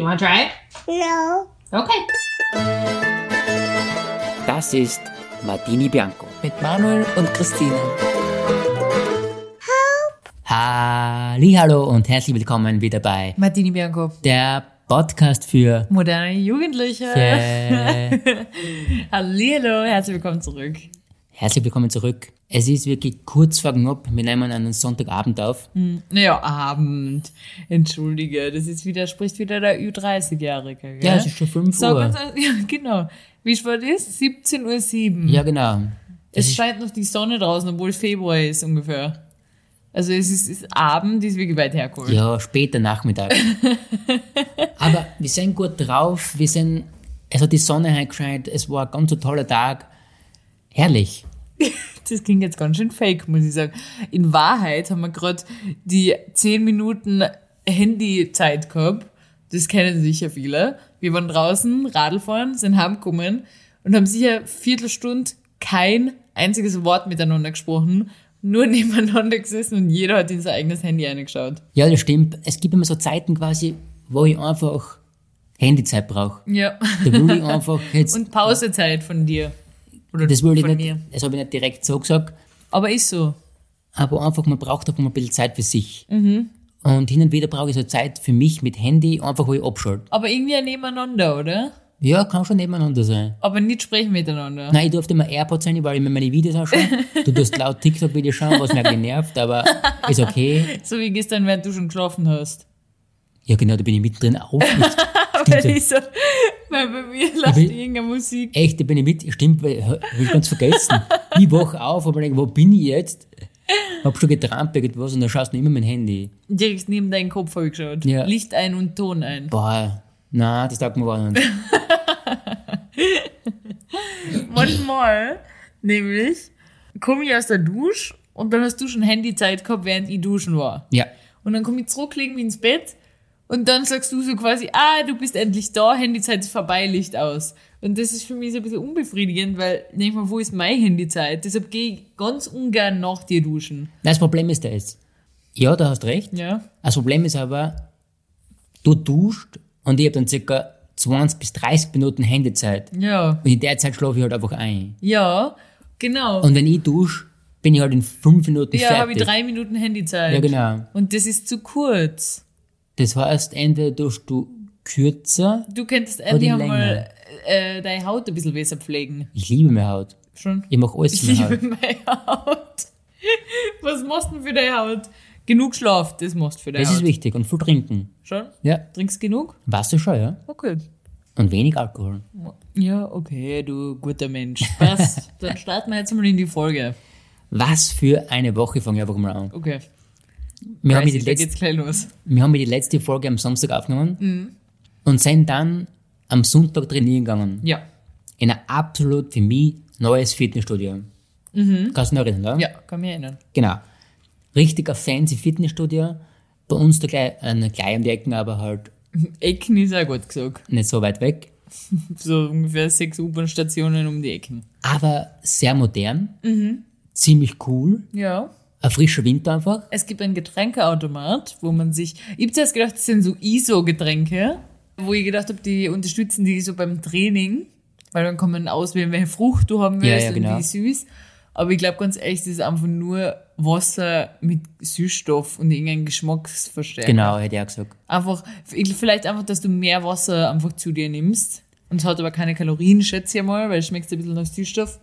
Do you want to try it? No. Okay. Das ist Martini Bianco. Mit Manuel und Christine. Hallo und herzlich willkommen wieder bei Martini Bianco. der Podcast für Moderne Jugendliche. äh, Hallihallo, herzlich willkommen zurück. Herzlich willkommen zurück. Es ist wirklich kurz vor knapp. Wir nehmen einen Sonntagabend auf. Naja, Abend. Entschuldige, das ist wieder, spricht wieder der Ü30-Jährige. Ja, es ist schon 5 Sag Uhr. uns, ja, genau. Wie spät ist? 17.07 Uhr. Ja, genau. Es scheint noch die Sonne draußen, obwohl es Februar ist ungefähr. Also es ist, ist Abend, ist wirklich weit hergeholt. Ja, später Nachmittag. Aber wir sind gut drauf. Wir sind, es hat die Sonne reingescheint. Es war ein ganz toller Tag. Herrlich. Das klingt jetzt ganz schön fake, muss ich sagen. In Wahrheit haben wir gerade die 10 Minuten Handyzeit gehabt. Das kennen sicher viele. Wir waren draußen, Radl fahren, sind heimgekommen und haben sicher Viertelstunde kein einziges Wort miteinander gesprochen, nur nebeneinander gesessen und jeder hat in sein eigenes Handy reingeschaut. Ja, das stimmt. Es gibt immer so Zeiten quasi, wo ich einfach Handyzeit brauche. Ja. Da will ich einfach jetzt, Und Pausezeit von dir. Oder das will ich nicht, mir. das habe ich nicht direkt so gesagt, Aber ist so. aber einfach, man braucht einfach mal ein bisschen Zeit für sich. Mhm. Und hin und wieder brauche ich so Zeit für mich mit Handy, einfach wo ich abschalte. Aber irgendwie ein nebeneinander, oder? Ja, kann schon nebeneinander sein. Aber nicht sprechen miteinander. Nein, ich durfte immer AirPods sein, weil ich mir meine Videos anschaue. Du tust laut TikTok-Videos schauen, was mich eigentlich nervt, aber ist okay. So wie gestern, während du schon geschlafen hast. Ja, genau, da bin ich mittendrin auf. Weil ich so, weil bei mir läuft irgendeine Musik. Echt, da bin ich mit. Stimmt, weil hab ich ganz vergessen. Ich wach auf, aber denke, wo bin ich jetzt? Hab schon getrampt irgendwas und dann schaust du immer mein Handy. Direkt neben deinen Kopf habe ich geschaut. Ja. Licht ein und Ton ein. Boah, na, das taugt mir gar nicht. Manchmal, nämlich, komme ich aus der Dusche und dann hast du schon Handyzeit gehabt, während ich duschen war. Ja. Und dann komme ich zurück, leg mich ins Bett und dann sagst du so quasi, ah, du bist endlich da, Handyzeit ist vorbei, Licht aus. Und das ist für mich so ein bisschen unbefriedigend, weil, denk mal, wo ist meine Handyzeit? Deshalb gehe ich ganz ungern nach dir duschen. Das Problem ist das. Ja, du hast recht. Ja? Das Problem ist aber, du duscht und ich habe dann circa 20 bis 30 Minuten Handyzeit. Ja. Und in der Zeit schlafe ich halt einfach ein. Ja, genau. Und wenn ich dusche, bin ich halt in 5 Minuten Ja, habe fertig. ich drei Minuten Handyzeit. Ja, genau. Und das ist zu kurz. Das heißt, entweder tust du kürzer, Du könntest endlich einmal äh, deine Haut ein bisschen besser pflegen. ich liebe meine Haut. Schon? Ich mache alles Ich für meine liebe Haut. meine Haut. Was machst du denn für deine Haut? Genug Schlaf, das machst du für deine Das Haut. ist wichtig. Und viel trinken. Schon? Ja. Trinkst genug? Weißt du schon, ja? Okay. Und wenig Alkohol. Ja, okay, du guter Mensch. Passt. Dann starten wir jetzt mal in die Folge. Was für eine Woche, fange ich einfach mal an. Okay. Wir haben, da letzte, wir haben die letzte Folge am Samstag aufgenommen Mhm. und sind dann am Sonntag trainieren gegangen. Ja. In ein absolut für mich neues Fitnessstudio. Kannst du noch erinnern, oder? Mhm. Ja, kann mich erinnern. Genau. Richtiger fancy Fitnessstudio. Bei uns da gleich, äh, gleich um die Ecken, aber halt Ecken ist auch gut gesagt. nicht so weit weg. So ungefähr sechs U-Bahn-Stationen um die Ecken. Aber sehr modern. Mhm. Ziemlich cool. Ja. Ein frischer Wind einfach. Es gibt einen Getränkeautomat, wo man sich. Ich hab zuerst gedacht, das sind so ISO-Getränke, wo ich gedacht habe, die unterstützen die so beim Training, weil dann kann man auswählen, welche Frucht du haben Ja, willst ja, und genau. wie süß. Aber ich glaube ganz ehrlich, das ist einfach nur Wasser mit Süßstoff und irgendein Geschmacksverstärker. Genau, hätte ich auch gesagt. Einfach, ich- vielleicht einfach, dass du mehr Wasser einfach zu dir nimmst. Und es hat aber keine Kalorien, schätze ich mal, weil es schmeckt ein bisschen nach Süßstoff.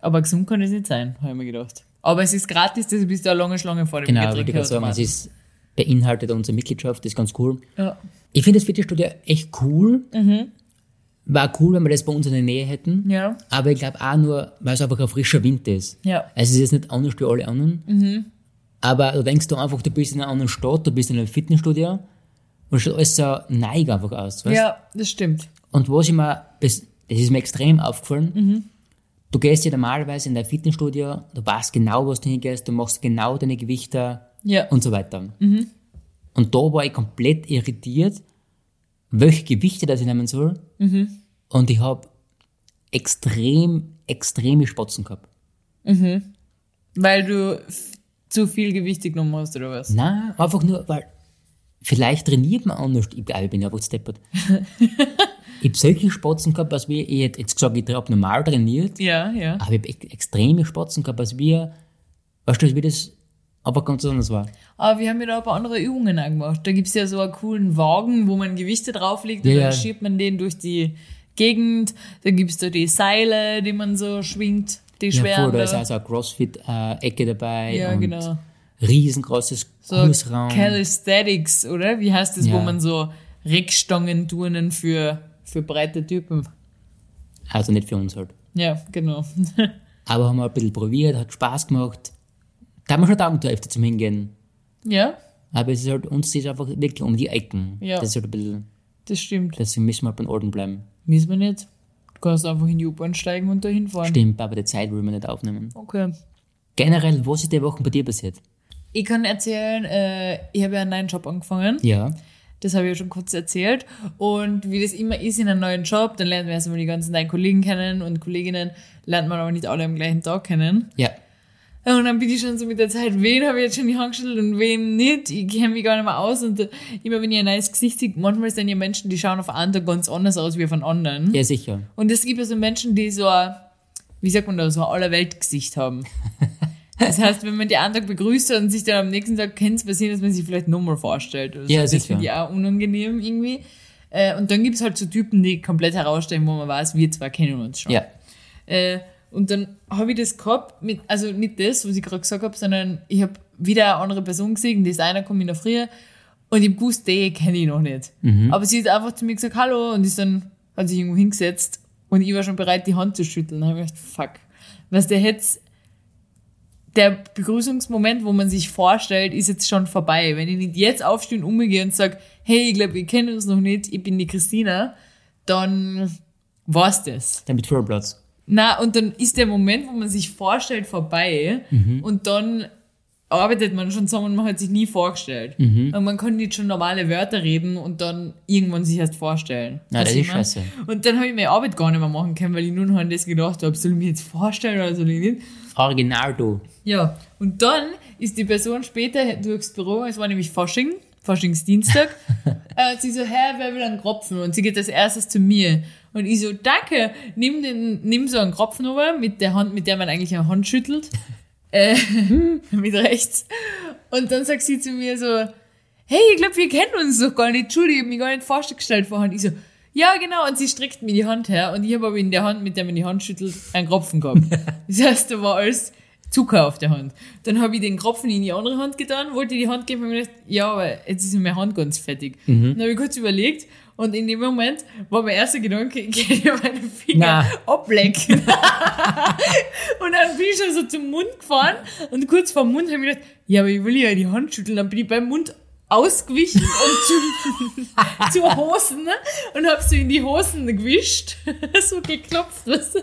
Aber gesund kann es nicht sein, habe ich mir gedacht. Aber es ist gratis, deshalb bist du eine lange Schlange vor dem Genau, ich gerade sagen, es ist beinhaltet unsere Mitgliedschaft, das ist ganz cool. Ja. Ich finde das Fitnessstudio echt cool. War cool, wenn wir das bei uns in der Nähe hätten. Ja. Aber ich glaube auch nur, weil es einfach ein frischer Wind ist. Ja. Also es ist jetzt nicht anders wie alle anderen. Aber du denkst du einfach, du bist in einer anderen Stadt, du bist in einem Fitnessstudio und es schaut alles so neig einfach aus. Weißt? Ja, das stimmt. Und was ich mir, das, das ist mir extrem aufgefallen, du gehst ja normalerweise in dein Fitnessstudio, du weißt genau, was du hingehst, du machst genau deine Gewichte Ja. und so weiter. Und da war ich komplett irritiert, welche Gewichte das ich nehmen soll. Und ich habe extrem, extreme Spatzen gehabt. Weil du zu viel Gewicht genommen hast, oder was? Nein, einfach nur, weil vielleicht trainiert man anders. Ich, ich bin einfach steppert. ich habe solche Spatzen gehabt, als wir, ich hätte jetzt gesagt, ich habe normal trainiert, Ja, ja. aber ich habe ex- extreme Spatzen gehabt, als wir, weißt du, wir das aber ganz anders war. Aber wir haben ja da ein paar andere Übungen auch gemacht. Da gibt's ja so einen coolen Wagen, wo man Gewichte drauflegt Ja, und ja. dann schiebt man den durch die Gegend. Dann gibt's da die Seile, die man so schwingt, die Ja, schweren. voll, da ist da. also eine CrossFit-Ecke dabei. Ja, und genau. Riesengroßes so Kursraum. Calisthenics, oder? Wie heißt das, wo Ja. man so Reckstangen-Turnen für, für breite Typen. Also nicht für uns halt. Ja, genau. Aber haben wir ein bisschen probiert, hat Spaß gemacht. Da haben wir schon Tag da öfter zum Hingehen. ja, Aber es ist halt, uns ist einfach wirklich um die Ecken. Ja. Das ist halt ein bisschen, das stimmt. deswegen müssen wir halt beim Orden bleiben. Wissen wir nicht. Du kannst einfach in die U-Bahn steigen und da hinfahren. Stimmt, aber die Zeit will man nicht aufnehmen. Okay. Generell, was ist die Woche bei dir passiert? Ich kann erzählen, äh, ich habe ja einen neuen Job angefangen. Ja. Das habe ich ja schon kurz erzählt. Und wie das immer ist in einem neuen Job, dann lernt man erstmal die ganzen neuen Kollegen kennen und Kolleginnen, lernt man aber nicht alle am gleichen Tag kennen. Ja. Und dann bin ich schon so mit der Zeit, wen habe ich jetzt schon die Hand geschüttelt und wen nicht. Ich kenne mich gar nicht mehr aus. Und äh, immer wenn ich ein neues Gesicht sehe, manchmal sind ja Menschen, die schauen auf Tag ganz anders aus wie auf einen anderen. Ja, sicher. Und es gibt ja so Menschen, die so ein, wie sagt man da, so ein Allerweltgesicht haben. Das heißt, wenn man die einen Tag begrüßt und sich dann am nächsten Tag kennt, es passieren, dass man sich vielleicht nochmal vorstellt. Oder so. Ja, das sicher. finde ich auch unangenehm irgendwie. Äh, Und dann gibt es halt so Typen, die komplett herausstellen, wo man weiß, wir zwei kennen uns schon. Ja. Äh, und dann habe ich das gehabt, mit, also nicht das, was ich gerade gesagt habe, sondern ich habe wieder eine andere Person gesehen, die ist einer kommt in der Früh und ich gewusst, die kenne ich noch nicht. Aber sie hat einfach zu mir gesagt, hallo, und ist dann, hat sich irgendwo hingesetzt und ich war schon bereit, die Hand zu schütteln. Da habe ich gedacht, fuck. Was der jetzt, der Begrüßungsmoment, wo man sich vorstellt, ist jetzt schon vorbei. Wenn ich nicht jetzt aufstehe und umgehe und sage, hey, ich glaube, wir kennen uns noch nicht, ich bin die Christina, dann war's das. Dann mit Vollplatz. Na, und dann ist der Moment, wo man sich vorstellt, vorbei und dann arbeitet man schon zusammen und man hat sich nie vorgestellt. Und man kann nicht schon normale Wörter reden und dann irgendwann sich erst vorstellen. Na, das ist scheiße. Und dann habe ich meine Arbeit gar nicht mehr machen können, weil ich nur noch an das gedacht habe, soll ich mich jetzt vorstellen oder soll ich nicht? Original du. Ja, und dann ist die Person später durchs Büro, es war nämlich Fasching, Faschingsdienstag, äh, sie so, hä, wer will einen Kropfen? Und sie geht als erstes zu mir. Und ich so, danke, nimm, den, nimm so einen Kropfen rüber mit der Hand, mit der man eigentlich eine Hand schüttelt, äh, mit rechts. Und dann sagt sie zu mir so, hey, ich glaube, wir kennen uns doch gar nicht, Entschuldigung, ich hab mich gar nicht vorgestellt vorhin. Ich so, ja, genau, und sie streckt mir die Hand her und ich habe aber in der Hand, mit der man die Hand schüttelt, einen Kropfen gehabt. Das heißt, da war alles Zucker auf der Hand. Dann habe ich den Kropfen in die andere Hand getan, wollte die Hand geben und mir gedacht, ja, aber jetzt ist meine Hand ganz fertig. Dann habe ich kurz überlegt und in dem Moment war mein erster Gedanke, ich kann meine Finger Na. ablecken. und dann bin ich schon so zum Mund gefahren und kurz vor dem Mund habe ich gedacht, ja, aber ich will ja die Hand schütteln. Dann bin ich beim Mund ausgewichen und zu, zur Hosen ne? und habe so in die Hosen gewischt, so geklopft. Weißt du?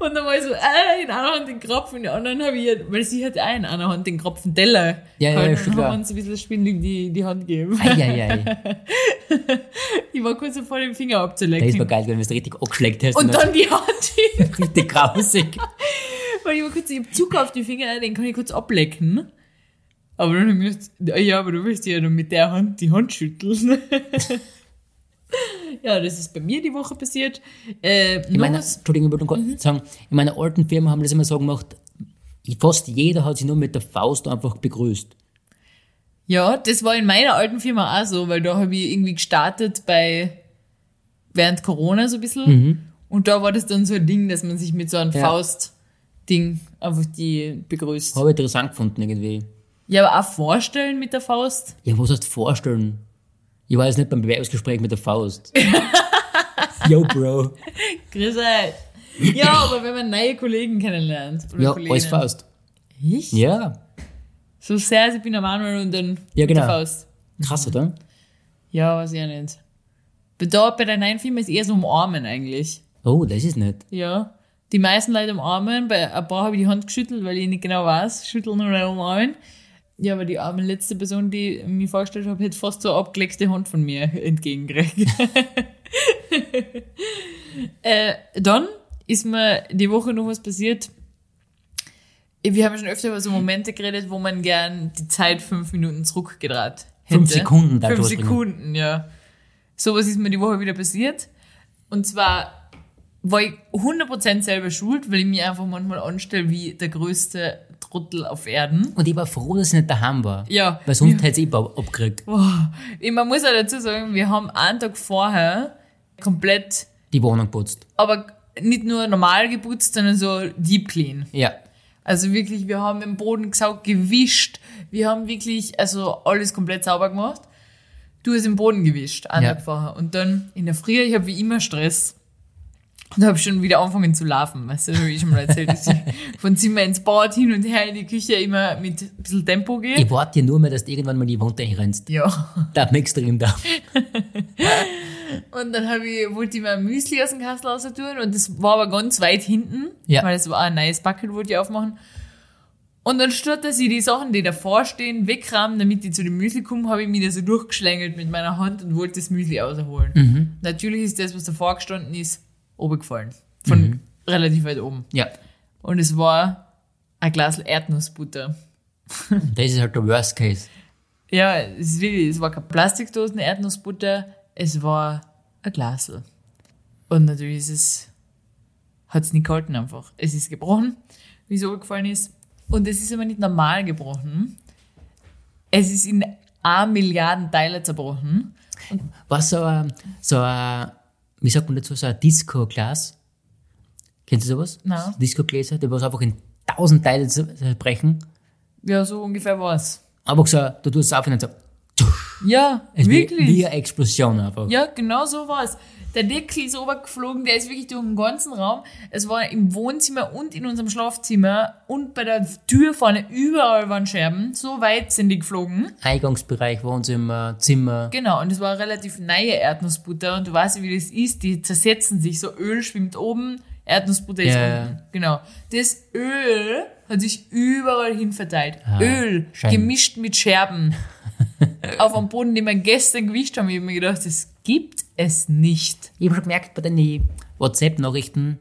Und dann war ich so, äh, in einer Hand den Kropfen, in der anderen habe ich, weil sie hat auch in einer Hand den Kropfen Teller. Ja, ja, ja, und klar. haben wir uns ein bisschen schwindelig die, die Hand gegeben. Eieiei. Ich war kurz davor, den Finger Das war abzulecken. geil, wenn du es richtig angeschlägt hast. Und dann die Hand hin. richtig grausig. Weil ich war kurz, ich hab Zucker auf die Finger, den kann ich kurz ablecken. Aber dann "Ah ja, aber du willst ja dann mit der Hand die Hand schütteln. ja, das ist bei mir die Woche passiert. Äh, Ich meine, noch was? Entschuldigung, ich Mhm. sagen, in meiner alten Firma haben wir das immer so gemacht, fast jeder hat sich nur mit der Faust einfach begrüßt. ja, das war in meiner alten Firma auch so, weil da habe ich irgendwie gestartet bei während Corona so ein bisschen. Und da war das dann so ein Ding, dass man sich mit so einem Mhm. Ja. Faust-Ding einfach die begrüßt. Habe ich interessant gefunden irgendwie. Ja, aber auch vorstellen mit der Faust. Ja, was heißt vorstellen? Ich war jetzt nicht beim Bewerbungsgespräch mit der Faust. Yo, Bro. Grüß euch. Ja, aber wenn man neue Kollegen kennenlernt. Oder Ja, Kolleginnen. alles Faust. Ich? Ja. So sehr, als ich bin der Manuel und dann Ja, mit genau. der Faust. Krass, oder? Ja, weiß ich ja nicht. Da bei der neuen Firma ist eher so umarmen eigentlich. Oh, das ist nett. Ja. Die meisten Leute umarmen, bei ein paar habe ich die Hand geschüttelt, weil ich nicht genau weiß, schütteln oder umarmen. Ja, aber die arme letzte Person, die mir vorgestellt habe, hätte fast so eine abgeleckte Hand von mir entgegengekriegt. äh, dann ist mir die Woche noch was passiert. Wir haben schon öfter über so Momente geredet, wo man gern die Zeit fünf Minuten zurückgedreht hätte. Fünf Sekunden darf Fünf. Sekunden, ja. Sowas ist mir die Woche wieder passiert. Und zwar war ich 100% selber schuld, weil ich mich einfach manchmal anstelle wie der größte Trottel auf Erden. Und ich war froh, dass ich nicht daheim war. Ja. Weil sonst hätte ich ab abgekriegt. Boah. Ich- Man muss auch dazu sagen, wir haben einen Tag vorher komplett, Die Wohnung putzt. aber nicht nur normal geputzt, sondern so deep clean. Ja. Also wirklich, wir haben im Boden gesaugt, gewischt. Wir haben wirklich, also alles komplett sauber gemacht. Du hast im Boden gewischt, einen Ja. Tag vorher. Und dann in der Früh, ich habe wie immer Stress. Und habe schon wieder angefangen zu laufen. Weißt du, wie ich schon mal erzählt dass ich von Zimmer ins Bad hin und her in die Küche immer mit ein bisschen Tempo gehe. Ich warte ja nur mehr, dass du irgendwann mal die Wand reinrennst. Ja. Da mir extrem da. Und dann hab ich, wollte ich mir ein Müsli aus dem Kassel raus tun und das war aber ganz weit hinten, Ja. weil es war ein neues Bucket, wollte ich aufmachen. Und dann statt dass ich die Sachen, die davor stehen, wegrahmen, damit ich zu dem Müsli komme, habe ich mich da so durchgeschlängelt mit meiner Hand und wollte das Müsli rausholen. Natürlich ist das, was davor gestanden ist, runtergefallen. Von relativ weit oben. Ja. Und es war ein Glas Erdnussbutter. Das ist halt der Worst Case. Ja, es, ist wirklich, es war keine Plastikdosen Erdnussbutter, es war ein Glasl. Und natürlich ist es, hat es nicht gehalten einfach. Es ist gebrochen, wie es gefallen ist. Und es ist aber nicht normal gebrochen. Es ist in a Milliarden Teile zerbrochen. Was so ein, so ein, wie sagt man dazu, so ein Disco-Glas? Kennst du sowas? Nein. Disco-Gläser, die was einfach in tausend Teile zerbrechen. Ja, so ungefähr war's. Einfach so, du tust es auf und dann so, Ja, es wie, wirklich. wie eine Explosion einfach. Ja, genau so war's. Der Deckel ist runtergeflogen, der ist wirklich durch den ganzen Raum. Es war im Wohnzimmer und in unserem Schlafzimmer und bei der Tür vorne überall waren Scherben. So weit sind die geflogen. Eingangsbereich, Wohnzimmer, Zimmer. Genau, und es war relativ neue Erdnussbutter und du weißt, wie das ist, die zersetzen sich. So Öl schwimmt oben, Erdnussbutter ist Ja. unten. Genau. Das Öl hat sich überall hin verteilt. Ah, Öl, Schein. gemischt mit Scherben. Auf dem Boden, den wir gestern gewischt haben. Ich habe mir gedacht, das gibt es nicht. Ich habe schon gemerkt bei den WhatsApp-Nachrichten,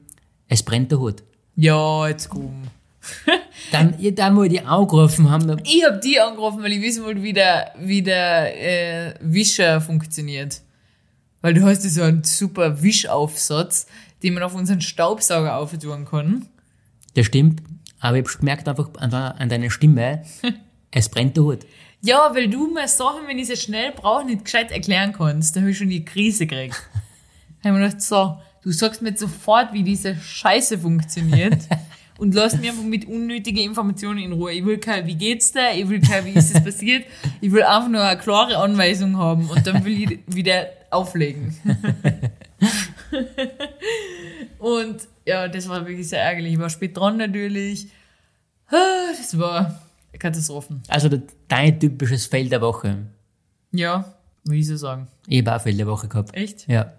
es brennt der Hut. Ja, jetzt komm. Dann, ja, dann wo die angerufen haben, Ich hab die angerufen, weil ich wissen wollte, wie der, wie der äh, Wischer funktioniert. Weil du hast ja so einen super Wischaufsatz, den man auf unseren Staubsauger auftun kann. das stimmt, aber ich habe schon gemerkt einfach an, de- an deiner Stimme, es brennt der Hut. Ja, weil du mir Sachen, wenn ich sie schnell brauche, nicht gescheit erklären kannst. Da habe ich schon die Krise gekriegt. Da habe ich mir gedacht, so, du sagst mir sofort, wie diese Scheiße funktioniert. Und lass mich einfach mit unnötigen Informationen in Ruhe. Ich will kein, wie geht's dir? Ich will kein, wie ist es passiert? Ich will einfach nur eine klare Anweisung haben und dann will ich wieder auflegen. und ja, das war wirklich sehr ärgerlich. Ich war spät dran natürlich. Ah, Das war Katastrophen. Also dein typisches Fail der Woche. Ja, will ich so sagen. Ich habe auch Fail der Woche gehabt. Echt? Ja.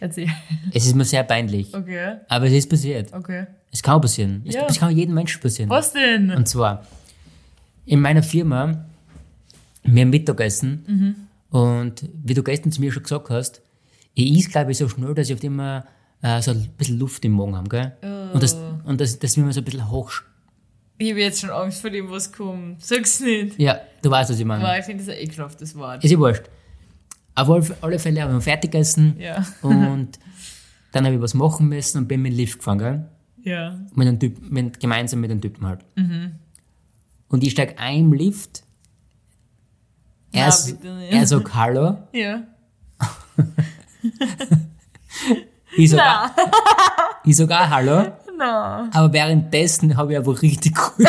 Erzähl. Es ist mir sehr peinlich. Okay, Aber es ist passiert. okay. Es kann passieren. Es, Ja. es kann jedem Menschen passieren. Was denn? Und zwar, in meiner Firma, wir haben Mittagessen und wie du gestern zu mir schon gesagt hast, ich is glaube ich so schnell, dass ich oft immer äh, so ein bisschen Luft im Magen habe, gell? Und das, und das, das will man so ein bisschen hoch. Ich habe jetzt schon Angst vor dem, was kommt. Sag's nicht. Ja, du weißt, was ich meine. Aber ich finde das ein ekelhaftes Wort. Ist ja wurscht. Auf alle- Fälle haben wir fertig gegessen Ja. und dann habe ich was machen müssen und bin mit dem Lift gefahren, gell? Ja. Mit einem Typ, mit, gemeinsam mit dem Typen halt. Mhm. Und ich steig ein im Lift. Er, nicht. er sagt Hallo. Ja. Ich sag, auch- ich sag auch Hallo. Na. Aber währenddessen habe ich einfach richtig cool.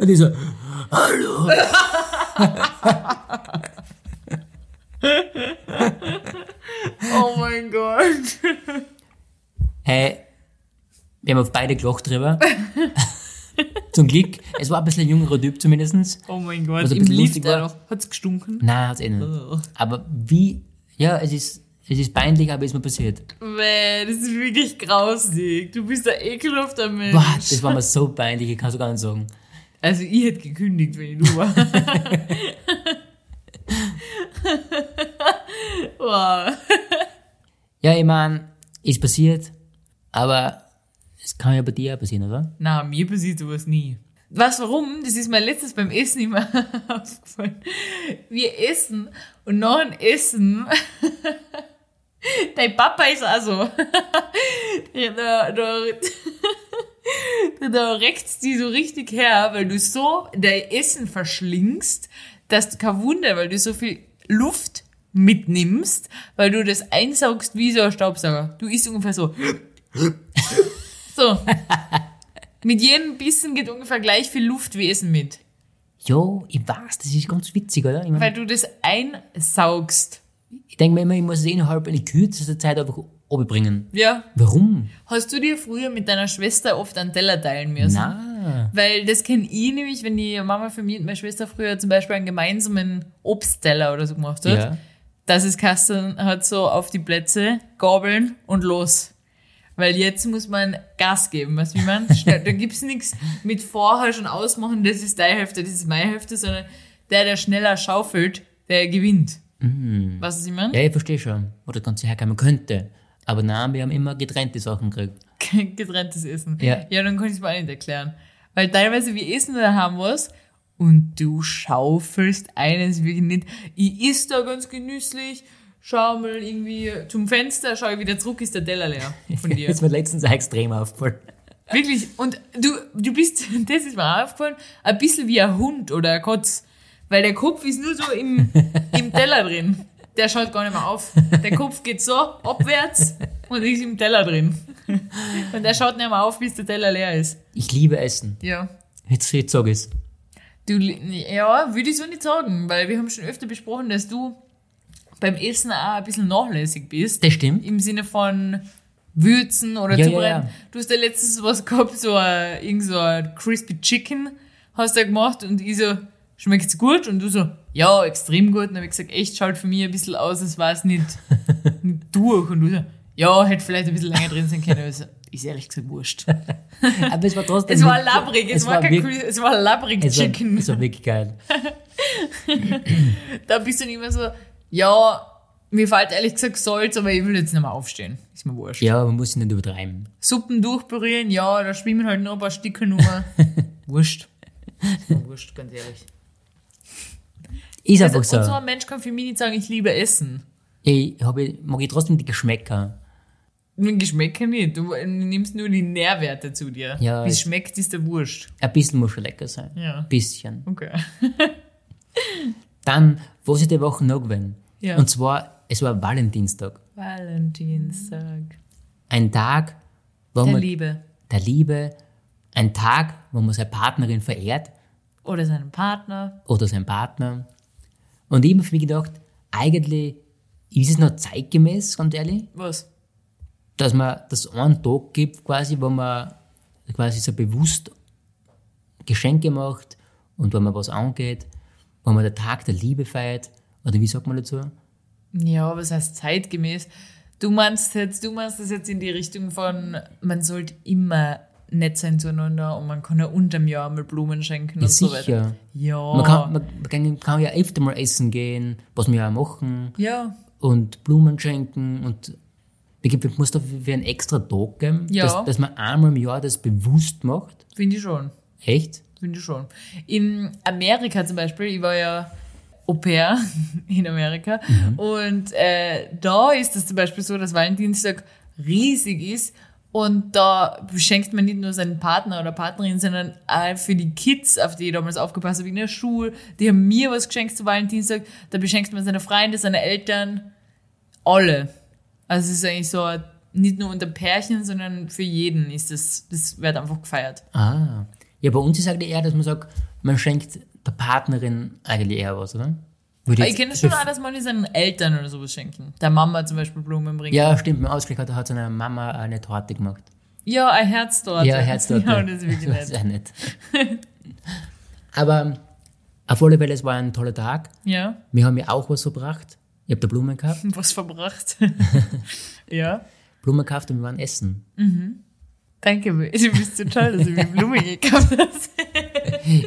Und ich so, Hallo. Oh mein Gott. Hey, wir haben auf beide gelacht drüber. Zum Glück, es war ein bisschen ein jüngerer Typ zumindest. Oh mein Gott. Was ein Im bisschen lustig war. noch. Hat's gestunken? Nein, hat's eh nicht. Oh. Aber wie, ja, es ist, es ist peinlich, aber ist mir passiert. Meh, das ist wirklich grausig. Du bist ein ekelhafter Mensch. Boah, das war mir so peinlich, ich kann es gar nicht sagen. Also ich hätte gekündigt, wenn ich du war. wow. Ja, ich mein, ist passiert, aber es kann ja bei dir auch passieren, oder? Na, mir passiert sowas nie. Was, warum? Das ist mir letztes beim Essen immer aufgefallen. Wir essen und nach dem Essen, dein Papa ist auch so. da, da, da reckt's die so richtig her, weil du so dein Essen verschlingst, dass du kein Wunder, weil du so viel Luft mitnimmst, weil du das einsaugst wie so ein Staubsauger. Du isst ungefähr so. so. Mit jedem Bissen geht ungefähr gleich viel Luft wie Essen mit. Jo, ich weiß, das ist ganz witzig, oder? Ich, mein, Weil du das einsaugst. Ich denke mir immer, ich muss es innerhalb in kürzester Zeit einfach bringen. Ja. Warum? Hast du dir früher mit deiner Schwester oft einen Teller teilen müssen? Na, Weil das kenne ich nämlich, wenn die Mama für mich und meine Schwester früher zum Beispiel einen gemeinsamen Obstteller oder so gemacht hat. Ja. Das ist Kasten hat so auf die Plätze, gabeln und los. Weil jetzt muss man Gas geben, weißt du, wie man? Da gibt's nichts mit vorher schon ausmachen, das ist deine Hälfte, das ist meine Hälfte, sondern der, der schneller schaufelt, der gewinnt. Mhm. Weißt du, was ich meine? ja, ich verstehe schon, wo das Ganze herkommen könnte. Aber nein, wir haben immer getrennte Sachen gekriegt. getrenntes Essen. Ja. ja, dann kann ich es mir auch nicht erklären. Weil teilweise wir essen daheim was und du schaufelst eines wirklich nicht. Ich iss da ganz genüsslich, schau mal irgendwie zum Fenster, schau wieder zurück, ist der Teller leer von dir. Das ist mir letztens auch extrem aufgefallen. Wirklich. Und du, du bist, das ist mir auch aufgefallen, ein bisschen wie ein Hund oder ein Kotz. Weil der Kopf ist nur so im, im Teller drin. Der schaut gar nicht mehr auf. Der Kopf geht so abwärts und ist im Teller drin. Und der schaut nicht mehr auf, bis der Teller leer ist. Ich liebe Essen. Ja. Jetzt, jetzt sag ich's. Du, ja, würde ich so nicht sagen, weil wir haben schon öfter besprochen, dass du beim Essen auch ein bisschen nachlässig bist. Das stimmt. Im Sinne von Würzen oder Ja, zubereiten. ja, ja. Du hast ja letztens was gehabt, so ein, irgend so ein Crispy Chicken hast du gemacht und ich so, schmeckt's gut? Und du so, ja, extrem gut. Und dann habe ich gesagt, echt, schaut für mich ein bisschen aus, als war es nicht, nicht durch. Und du so, ja, hätte vielleicht ein bisschen länger drin sein können. Also, ist ehrlich gesagt wurscht. Aber es war trotzdem. Es war labbrig, es, war, kein wirklich- es war labbrig es war, Chicken. es war wirklich geil. da bist du dann immer so, ja, mir fällt ehrlich gesagt Salz, aber ich will jetzt nicht mehr aufstehen. Ist mir wurscht. Ja, man muss es nicht übertreiben. Suppen durchberühren, ja, da schwimmen halt noch ein paar Stücke nur. wurscht. Ist mir wurscht, ganz ehrlich. Ist Also, einfach so. und so ein Mensch kann für mich nicht sagen, ich liebe Essen. ich habe, mag ich trotzdem die Geschmäcker. Mit Geschmäcker nicht. Du nimmst nur die Nährwerte zu dir. Ja, Wie es schmeckt, ist der Wurscht. Ein bisschen muss schon lecker sein. Ja. Ein bisschen. Okay. Dann, was ist die Woche noch gewesen? Ja. Und zwar, es war Valentinstag. Valentinstag. Ein Tag, wo Der man Liebe. der Liebe, ein Tag, wo man seine Partnerin verehrt Oder seinen Partner. oder seinen Partner. Und ich habe mir für mich gedacht, eigentlich ist es noch zeitgemäß, ganz ehrlich, Was? dass man das einen Tag gibt, quasi, wo man quasi so bewusst Geschenke macht und wo man was angeht, wo man den Tag der Liebe feiert. Oder wie sagt man dazu? Ja, was heißt zeitgemäß? Du meinst jetzt, du meinst das jetzt in die Richtung von, man sollte immer nett sein zueinander und man kann ja unterm Jahr mal Blumen schenken Ja, und so weiter. sicher. Ja. Man, kann, man, kann, kann ja öfter mal essen gehen, was wir ja auch machen, ja. und Blumen schenken und es muss dafür einen extra Tag geben, Ja. dass, dass man einmal im Jahr das bewusst macht. Finde ich schon. Echt? Finde ich schon. In Amerika zum Beispiel, ich war ja Au pair in Amerika und äh, da ist es zum Beispiel so, dass Valentinstag riesig ist und da beschenkt man nicht nur seinen Partner oder Partnerin, sondern auch für die Kids, auf die ich damals aufgepasst habe in der Schule, die haben mir was geschenkt zu Valentinstag, da beschenkt man seine Freunde, seine Eltern, alle. Also es ist eigentlich so, nicht nur unter Pärchen, sondern für jeden ist das, das wird einfach gefeiert. Ah. Ja, bei uns ist eigentlich eher, dass man sagt, man schenkt der Partnerin eigentlich eher was, oder? Würde ich kenne schon auch, dass man seinen Eltern oder sowas schenken. Der Mama zum Beispiel Blumen bringen. Ja, stimmt. Im Ausblick hat, hat seine Mama eine Torte gemacht. Ja, ein Herz dort. Ja, Herztorte. Ja, das ist wirklich Das ist nett. auch nett. Aber auf alle Fälle, es war ein toller Tag. Ja, Wir haben ja auch was verbracht. Ich habe da Blumen gehabt. was verbracht. ja. Blumen gekauft und wir waren essen. Danke, du bist so toll, dass du mir Blumen gekauft hast.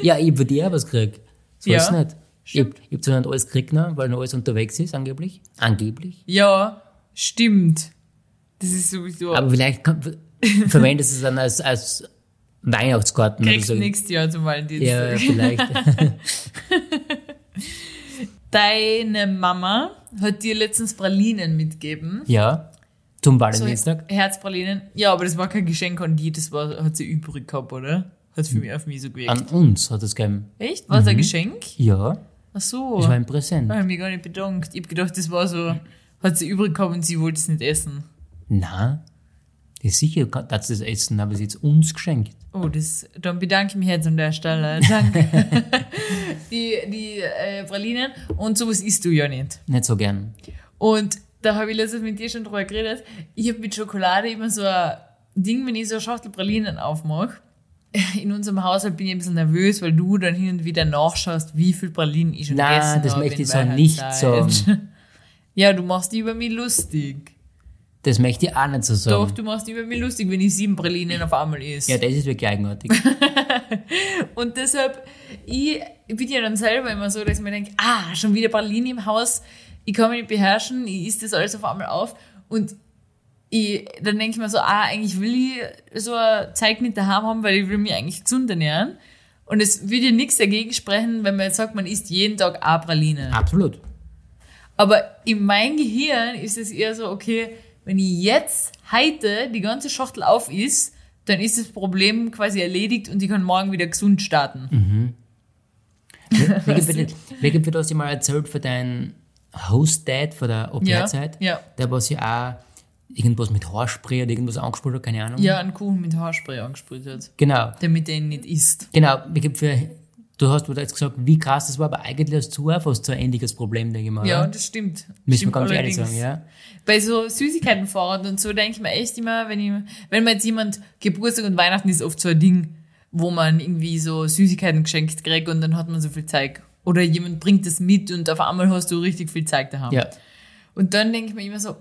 Ja, ich habe von dir auch was gekriegt. So Ja, ist es nicht. Ich habe hab zwar nicht alles gekriegt, ne, weil noch alles unterwegs ist, angeblich. Angeblich. Ja, stimmt. Das ist sowieso. Aber vielleicht kann, verwendest du es dann als, als Weihnachtskarten. Kriegst oder so. nächstes Jahr zum Ja, Valentinstag. vielleicht. Deine Mama hat dir letztens Pralinen mitgegeben. ja. Zum So Valentinstag. Herzpralinen. Ja, aber das war kein Geschenk an die, das war, hat sie übrig gehabt, oder? Hat für mich auf mich so gewirkt. An uns hat es gegeben. Echt? War es ein Geschenk? Ja, Ach so. das war ein Präsent. Ich habe mich gar nicht bedankt. Ich habe gedacht, das war so, hat sie übrig gehabt und sie wollte es nicht essen. Na, ist sicher, dass sie das essen, aber sie hat es uns geschenkt. Oh, das, dann bedanke ich mich jetzt an der Stelle. Danke. die die äh, Pralinen und sowas isst du ja nicht. Nicht so gern. Und da habe ich letztens mit dir schon drüber geredet. Ich habe mit Schokolade immer so ein Ding, wenn ich so eine Schachtel Pralinen aufmache. In unserem Haushalt bin ich ein bisschen nervös, weil du dann hin und wieder nachschaust, wie viel Pralinen ich schon Nein, gegessen das habe. möchte in ich so nicht Zeit. sagen. Ja, du machst die über mich lustig. Das möchte ich auch nicht so sagen. Doch, du machst die über mich lustig, wenn ich sieben Pralinen auf einmal isst. Ja, das ist wirklich eigenartig. Und deshalb, ich bin ja dann selber immer so, dass ich mir denke, ah, schon wieder Pralinen im Haus, ich kann mich nicht beherrschen, ich isst das alles auf einmal auf. Und ich, dann denke ich mir so, ah, eigentlich will ich so eine Zeit mit daheim haben, weil ich will mich eigentlich gesund ernähren. Und es würde ja nichts dagegen sprechen, wenn man jetzt sagt, man isst jeden Tag eine Praline. Absolut. Aber in meinem Gehirn ist es eher so, okay, wenn ich jetzt heute die ganze Schachtel auf ist, dann ist das Problem quasi erledigt und ich kann morgen wieder gesund starten. Wer gibt dir das mal erzählt für deinen Host-Dad von der Au-pair-Zeit? ja. Der was ja auch irgendwas mit Haarspray oder irgendwas angespielt hat, keine Ahnung. Ja, einen Kuchen mit Haarspray angesprüht hat, Genau. damit er ihn nicht isst. Genau. Für, du hast jetzt gesagt, wie krass das war, aber eigentlich hast du auch fast so ein ähnliches Problem, denke ich mal. Ja, das stimmt. Müssen wir ganz ehrlich sagen, ja. Bei so Süßigkeitenfahrrad und so denke ich mir echt immer, wenn, ich, wenn mir jetzt jemand Geburtstag und Weihnachten ist oft so ein Ding, wo man irgendwie so Süßigkeiten geschenkt kriegt und dann hat man so viel Zeug. Oder jemand bringt das mit und auf einmal hast du richtig viel Zeug daheim. Ja. Und dann denke ich mir immer so,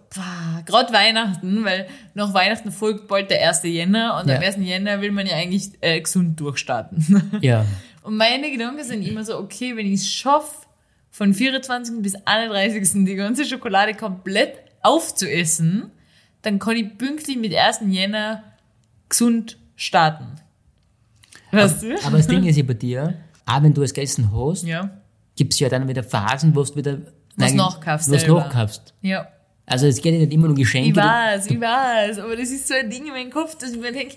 gerade Weihnachten, weil nach Weihnachten folgt bald der 1. Jänner und Ja. am 1. Jänner will man ja eigentlich äh, gesund durchstarten. Ja. Und meine Gedanken sind immer so, okay, wenn ich es schaffe, von 24. bis 31. die ganze Schokolade komplett aufzuessen, dann kann ich pünktlich mit 1. Jänner gesund starten. Weißt du? Aber das Ding ist ja bei dir, auch wenn du es gegessen hast, Ja. gibt es ja dann wieder Phasen, wo du wieder Was Nein, nachkaufst Was selber. nachkaufst. Ja. Also es geht ja nicht immer um Geschenke. Ich weiß, ich weiß, aber das ist so ein Ding in meinem Kopf, dass ich mir denke,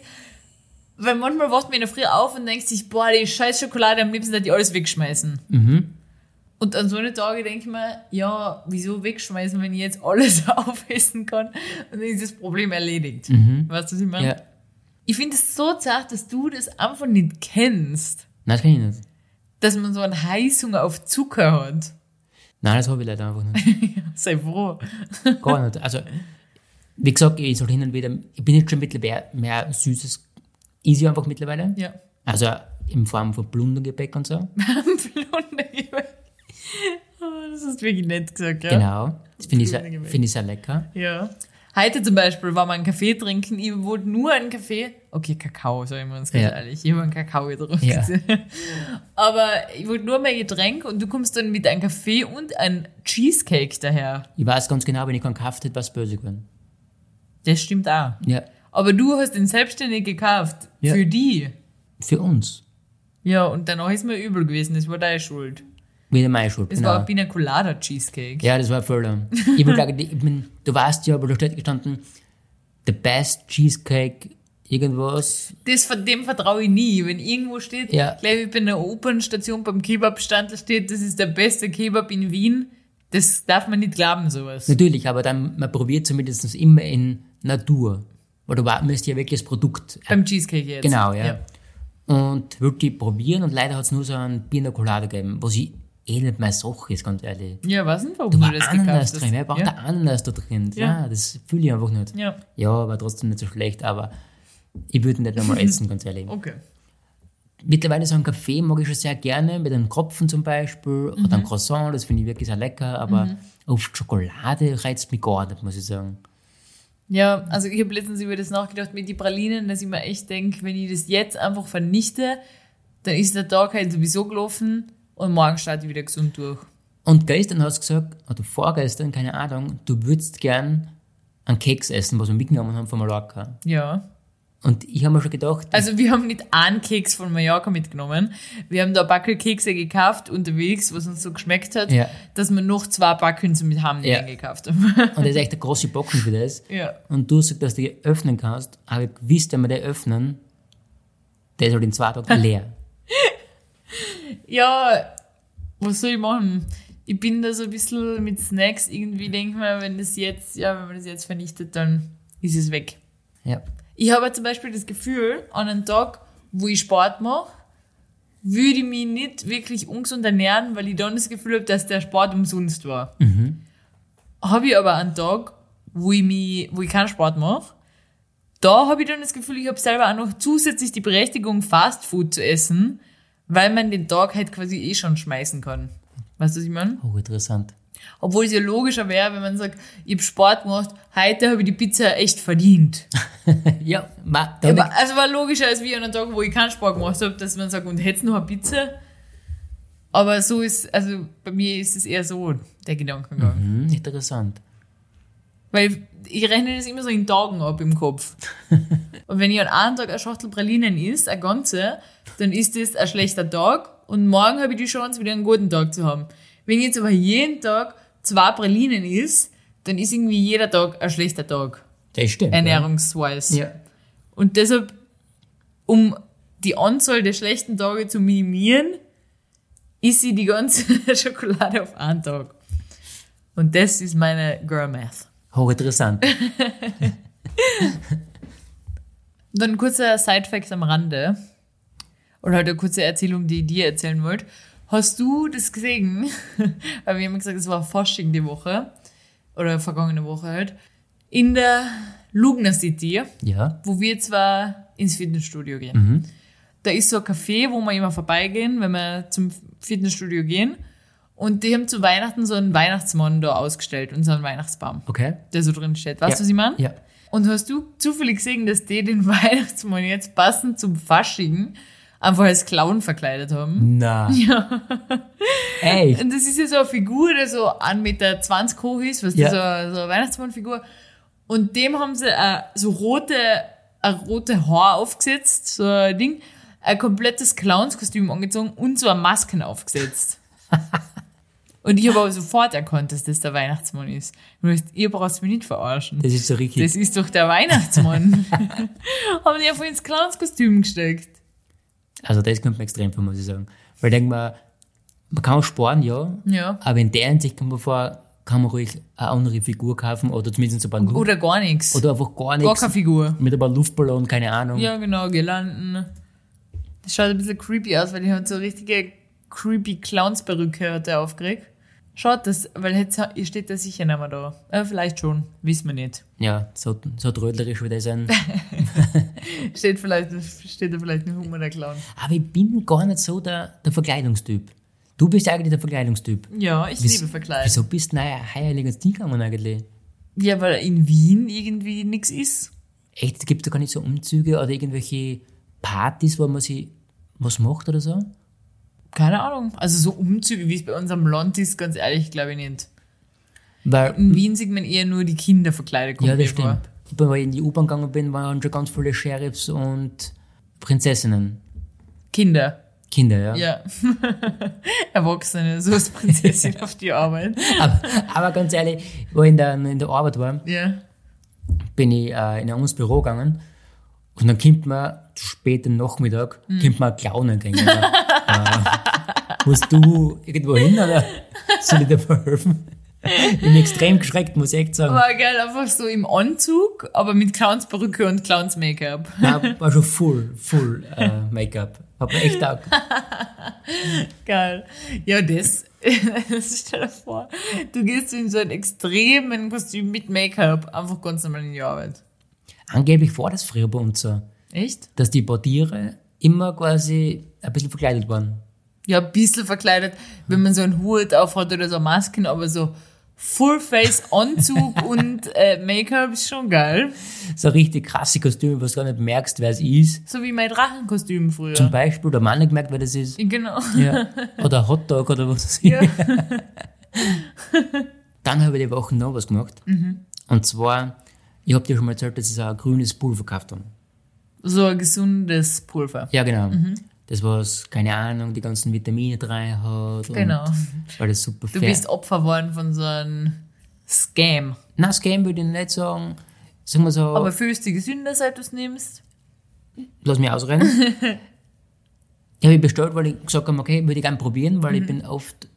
weil manchmal wacht man in der Früh auf und denkt sich, boah, die scheiß Schokolade, am liebsten hätte ich alles wegschmeißen. Mhm. Und an so eine Tage denke ich mir, ja, wieso wegschmeißen, wenn ich jetzt alles aufessen kann? Und dann ist das Problem erledigt. Weißt du, was ich meine? Ja. Ich finde es so zart, dass du das einfach nicht kennst, Nein, das kann ich nicht. dass man so einen Heißhunger auf Zucker hat. Nein, das habe ich leider einfach nicht. Sei froh. Gar nicht. Also, wie gesagt, ich soll hin und wieder, ich bin jetzt schon mittlerweile mehr Süßes, easy einfach mittlerweile. Ja. Also in Form von Blundergebäck und so. Blonde Oh, Das hast du wirklich nett gesagt, ja? Genau. Das finde ich, Blundergebäck. finde ich sehr lecker. Ja. Heute zum Beispiel war mal Kaffee trinken. Ich wollte nur einen Kaffee. Okay, Kakao, sagen wir uns ganz Ja. ehrlich. Ich habe einen Kakao getrunken. Ja. Aber ich wollte nur mein Getränk und du kommst dann mit einem Kaffee und einem Cheesecake daher. Ich weiß ganz genau, wenn ich keinen gekauft hätte, was böse geworden. Das stimmt auch. Ja. Aber du hast den selbstständig gekauft. Ja. Für die. Für uns. Ja, und danach ist mir übel gewesen. Das war deine Schuld. Wieder meine Schuld. Das genau. war ein Pina Colada Cheesecake. Ja, das war voll. Ich, will sagen, ich bin, du weißt ja, aber da steht gestanden, the best cheesecake, irgendwas. Das, von dem vertraue ich nie. Wenn irgendwo steht, Ja. gleich wie bei einer Opernstation beim Kebabstand da steht, das ist der beste Kebab in Wien, das darf man nicht glauben, sowas. Natürlich, aber dann, man probiert zumindest immer in Natur. Weil du müsst ja wirklich das Produkt. Beim Cheesecake jetzt. Genau, ja. Und wollte ich probieren und leider hat es nur so einen Pina Colada gegeben, was ich eh nicht meine Sache ist, ganz ehrlich. Ja, weiß nicht, warum du war das Ananas drin, wer braucht ja. da Ananas da drin? Ja. Ja, das fühle ich einfach nicht. ja, Ja, war trotzdem nicht so schlecht, aber ich würde nicht nochmal essen, ganz ehrlich. okay. Mittlerweile so einen Kaffee mag ich schon sehr gerne, mit einem Kropfen zum Beispiel, oder Mhm. einem Croissant, das finde ich wirklich sehr lecker, aber auf Schokolade reizt mich gar nicht, muss ich sagen. Ja, also ich habe letztens über das nachgedacht mit den Pralinen, dass ich mir echt denke, wenn ich das jetzt einfach vernichte, dann ist der Tag halt sowieso gelaufen und morgen starte ich wieder gesund durch. Und gestern hast du gesagt, oder vorgestern, keine Ahnung, du würdest gern einen Keks essen, was wir mitgenommen haben von Mallorca. Ja. Und ich habe mir schon gedacht, Also wir haben nicht einen Keks von Mallorca mitgenommen. Wir haben da ein Backel Kekse gekauft unterwegs, was uns so geschmeckt hat, Ja. dass wir noch zwei Backen zum mit Heim Ja. gekauft haben. und das ist echt ein großer Bocken für das. ja. Und du sagst, dass du die öffnen kannst, aber ich gewusst, wenn wir den öffnen, der ist halt in zwei Tagen leer. Ja, was soll ich machen? Ich bin da so ein bisschen mit Snacks irgendwie, denke mir, wenn das jetzt, ja, wenn man das jetzt vernichtet, dann ist es weg. Ja. Ich habe zum Beispiel das Gefühl, an einem Tag, wo ich Sport mache, würde ich mich nicht wirklich ungesund ernähren, weil ich dann das Gefühl habe, dass der Sport umsonst war. Habe ich aber einen Tag, wo ich, mich, wo ich keinen Sport mache, da habe ich dann das Gefühl, ich habe selber auch noch zusätzlich die Berechtigung, Fast Food zu essen, weil man den Tag halt quasi eh schon schmeißen kann. Weißt du, was ich meine? Oh, interessant. Obwohl es ja logischer wäre, wenn man sagt, ich habe Sport gemacht, heute habe ich die Pizza echt verdient. ja, ma, Ja, also war logischer als wie an einem Tag, wo ich keinen Sport gemacht habe, dass man sagt, und hättest noch eine Pizza. Aber so ist, also bei mir ist es eher so der Gedankengang. ich, hm, interessant. Weil ich rechne das immer so in Tagen ab im Kopf. und wenn ich an einem Tag eine Schachtel Pralinen isst, eine ganze, dann ist das ein schlechter Tag und morgen habe ich die Chance, wieder einen guten Tag zu haben. Wenn ich jetzt aber jeden Tag zwei Pralinen isst, dann ist irgendwie jeder Tag ein schlechter Tag, Das stimmt. ernährungsweise. Ja. Und deshalb, um die Anzahl der schlechten Tage zu minimieren, isst sie die ganze Schokolade auf einen Tag. Und das ist meine Girl Math. Hochinteressant. Dann ein kurzer Sidefact am Rande. Oder halt eine kurze Erzählung, die dir erzählen wollte. Hast du das gesehen? Weil wir haben gesagt, es war Fasching die Woche. Oder vergangene Woche halt. In der Lugner City, ja. wo wir zwar ins Fitnessstudio gehen. Da ist so ein Café, wo wir immer vorbeigehen, wenn wir zum Fitnessstudio gehen. Und die haben zu Weihnachten so einen Weihnachtsmann da ausgestellt und so einen Weihnachtsbaum, Okay. der so drin steht. Weißt du, ja. was ich meine? Ja. Und hast du zufällig gesehen, dass die den Weihnachtsmann jetzt passend zum Fasching einfach als Clown verkleidet haben? Na. Ja. Echt? Und das ist ja so eine Figur, die so 1,20 Meter hoch ist, was Ja. so, eine- so eine Weihnachtsmannfigur. Und dem haben sie äh, so rote, ein rote Haar aufgesetzt, so ein Ding, ein komplettes Clownskostüm angezogen und so eine Masken aufgesetzt. und ich habe aber sofort erkannt, dass das der Weihnachtsmann ist. Ich dachte, ihr braucht mich nicht verarschen. Das ist so richtig. Das ist doch der Weihnachtsmann. Haben die einfach ins Clownskostüm gesteckt. Also das kommt mir extrem vor, muss ich sagen. Weil ich denke mal, man kann auch sparen, ja. Ja. Aber in der Hinsicht kommt man vor, kann man ruhig eine andere Figur kaufen oder zumindest ein paar Luft Oder gar nichts. oder einfach gar Gar nichts. keine Figur. Mit ein paar Luftballon, keine Ahnung. Ja, genau, Girlanden. Das schaut ein bisschen creepy aus, weil die hat so richtige creepy Clownsperücke hat der aufgeregt. Schaut das, weil jetzt steht der sicher nicht mehr da. Äh, vielleicht schon, wissen wir nicht. Ja, so, so trödlerisch wie das sein. Steht vielleicht, steht da vielleicht ein Hummer der Clown. Aber ich bin gar nicht so der, der Verkleidungstyp. Du bist eigentlich der Verkleidungstyp. Ja, ich Wies- liebe Verkleiden. Wieso bist du naja Ding gegangen eigentlich? Ja, weil in Wien irgendwie nichts ist. Echt, es gibt da gar nicht so Umzüge oder irgendwelche Partys, wo man sich was macht oder so? Keine Ahnung. Also so Umzüge, wie es bei uns am Land ist, ganz ehrlich, glaube ich nicht. Weil, In Wien sieht man eher nur die Kinder verkleidet. kommt ja, das mir vor. Stimmt. Ich in die U-Bahn gegangen bin, waren schon ganz viele Sheriffs und Prinzessinnen. Kinder. Kinder, ja. Ja. Erwachsene, so als Prinzessin auf die Arbeit. Aber, aber ganz ehrlich, wo ich in der, in der Arbeit war, Ja. bin ich äh, in ein Büro gegangen und dann kommt man zu späten Nachmittag, Hm. kommt man ein Clown entgegen. äh, musst du irgendwo hin oder soll ich dir verhelfen? Ich bin extrem geschreckt, muss ich echt sagen. War geil, einfach so im Anzug, aber mit Clownsperücke und Clowns-Make-up. Nein, war schon full, full äh, Make-up. Hab mir echt taugt. Geil. Ja, das, das stell dir vor, du gehst in so ein extremen Kostüm mit Make-up, einfach ganz normal in die Arbeit. Angeblich war das früher bei uns so, Echt? dass die Portiere immer quasi ein bisschen verkleidet waren. Ja, ein bisschen verkleidet, wenn man so einen Hut aufhat oder so Masken, aber so Full-Face-Anzug und äh, Make-up ist schon geil. So richtig krasse Kostüme, wo du gar nicht merkst, wer es ist. So wie mein Drachenkostüm früher. Zum Beispiel, der Mann nicht gemerkt, wer das ist. Genau. Ja. Oder Hotdog oder was weiß ich. Ja. Dann habe ich die Woche noch was gemacht. Und zwar, ich habe dir schon mal erzählt, dass ich so ein grünes Pulver gekauft habe. So ein gesundes Pulver. Ja, genau. Mhm. Das, was, keine Ahnung, die ganzen Vitamine drin hat. Genau. Das super Du fair. bist Opfer worden von so einem Scam. Nein, Scam würde ich nicht sagen. Sagen wir so, Aber fühlst du dich gesünder, seit du es nimmst? lass mich ausreden. ich habe ich bestellt, weil ich gesagt habe, okay, würde ich gerne probieren, weil ich Mhm. bin oft,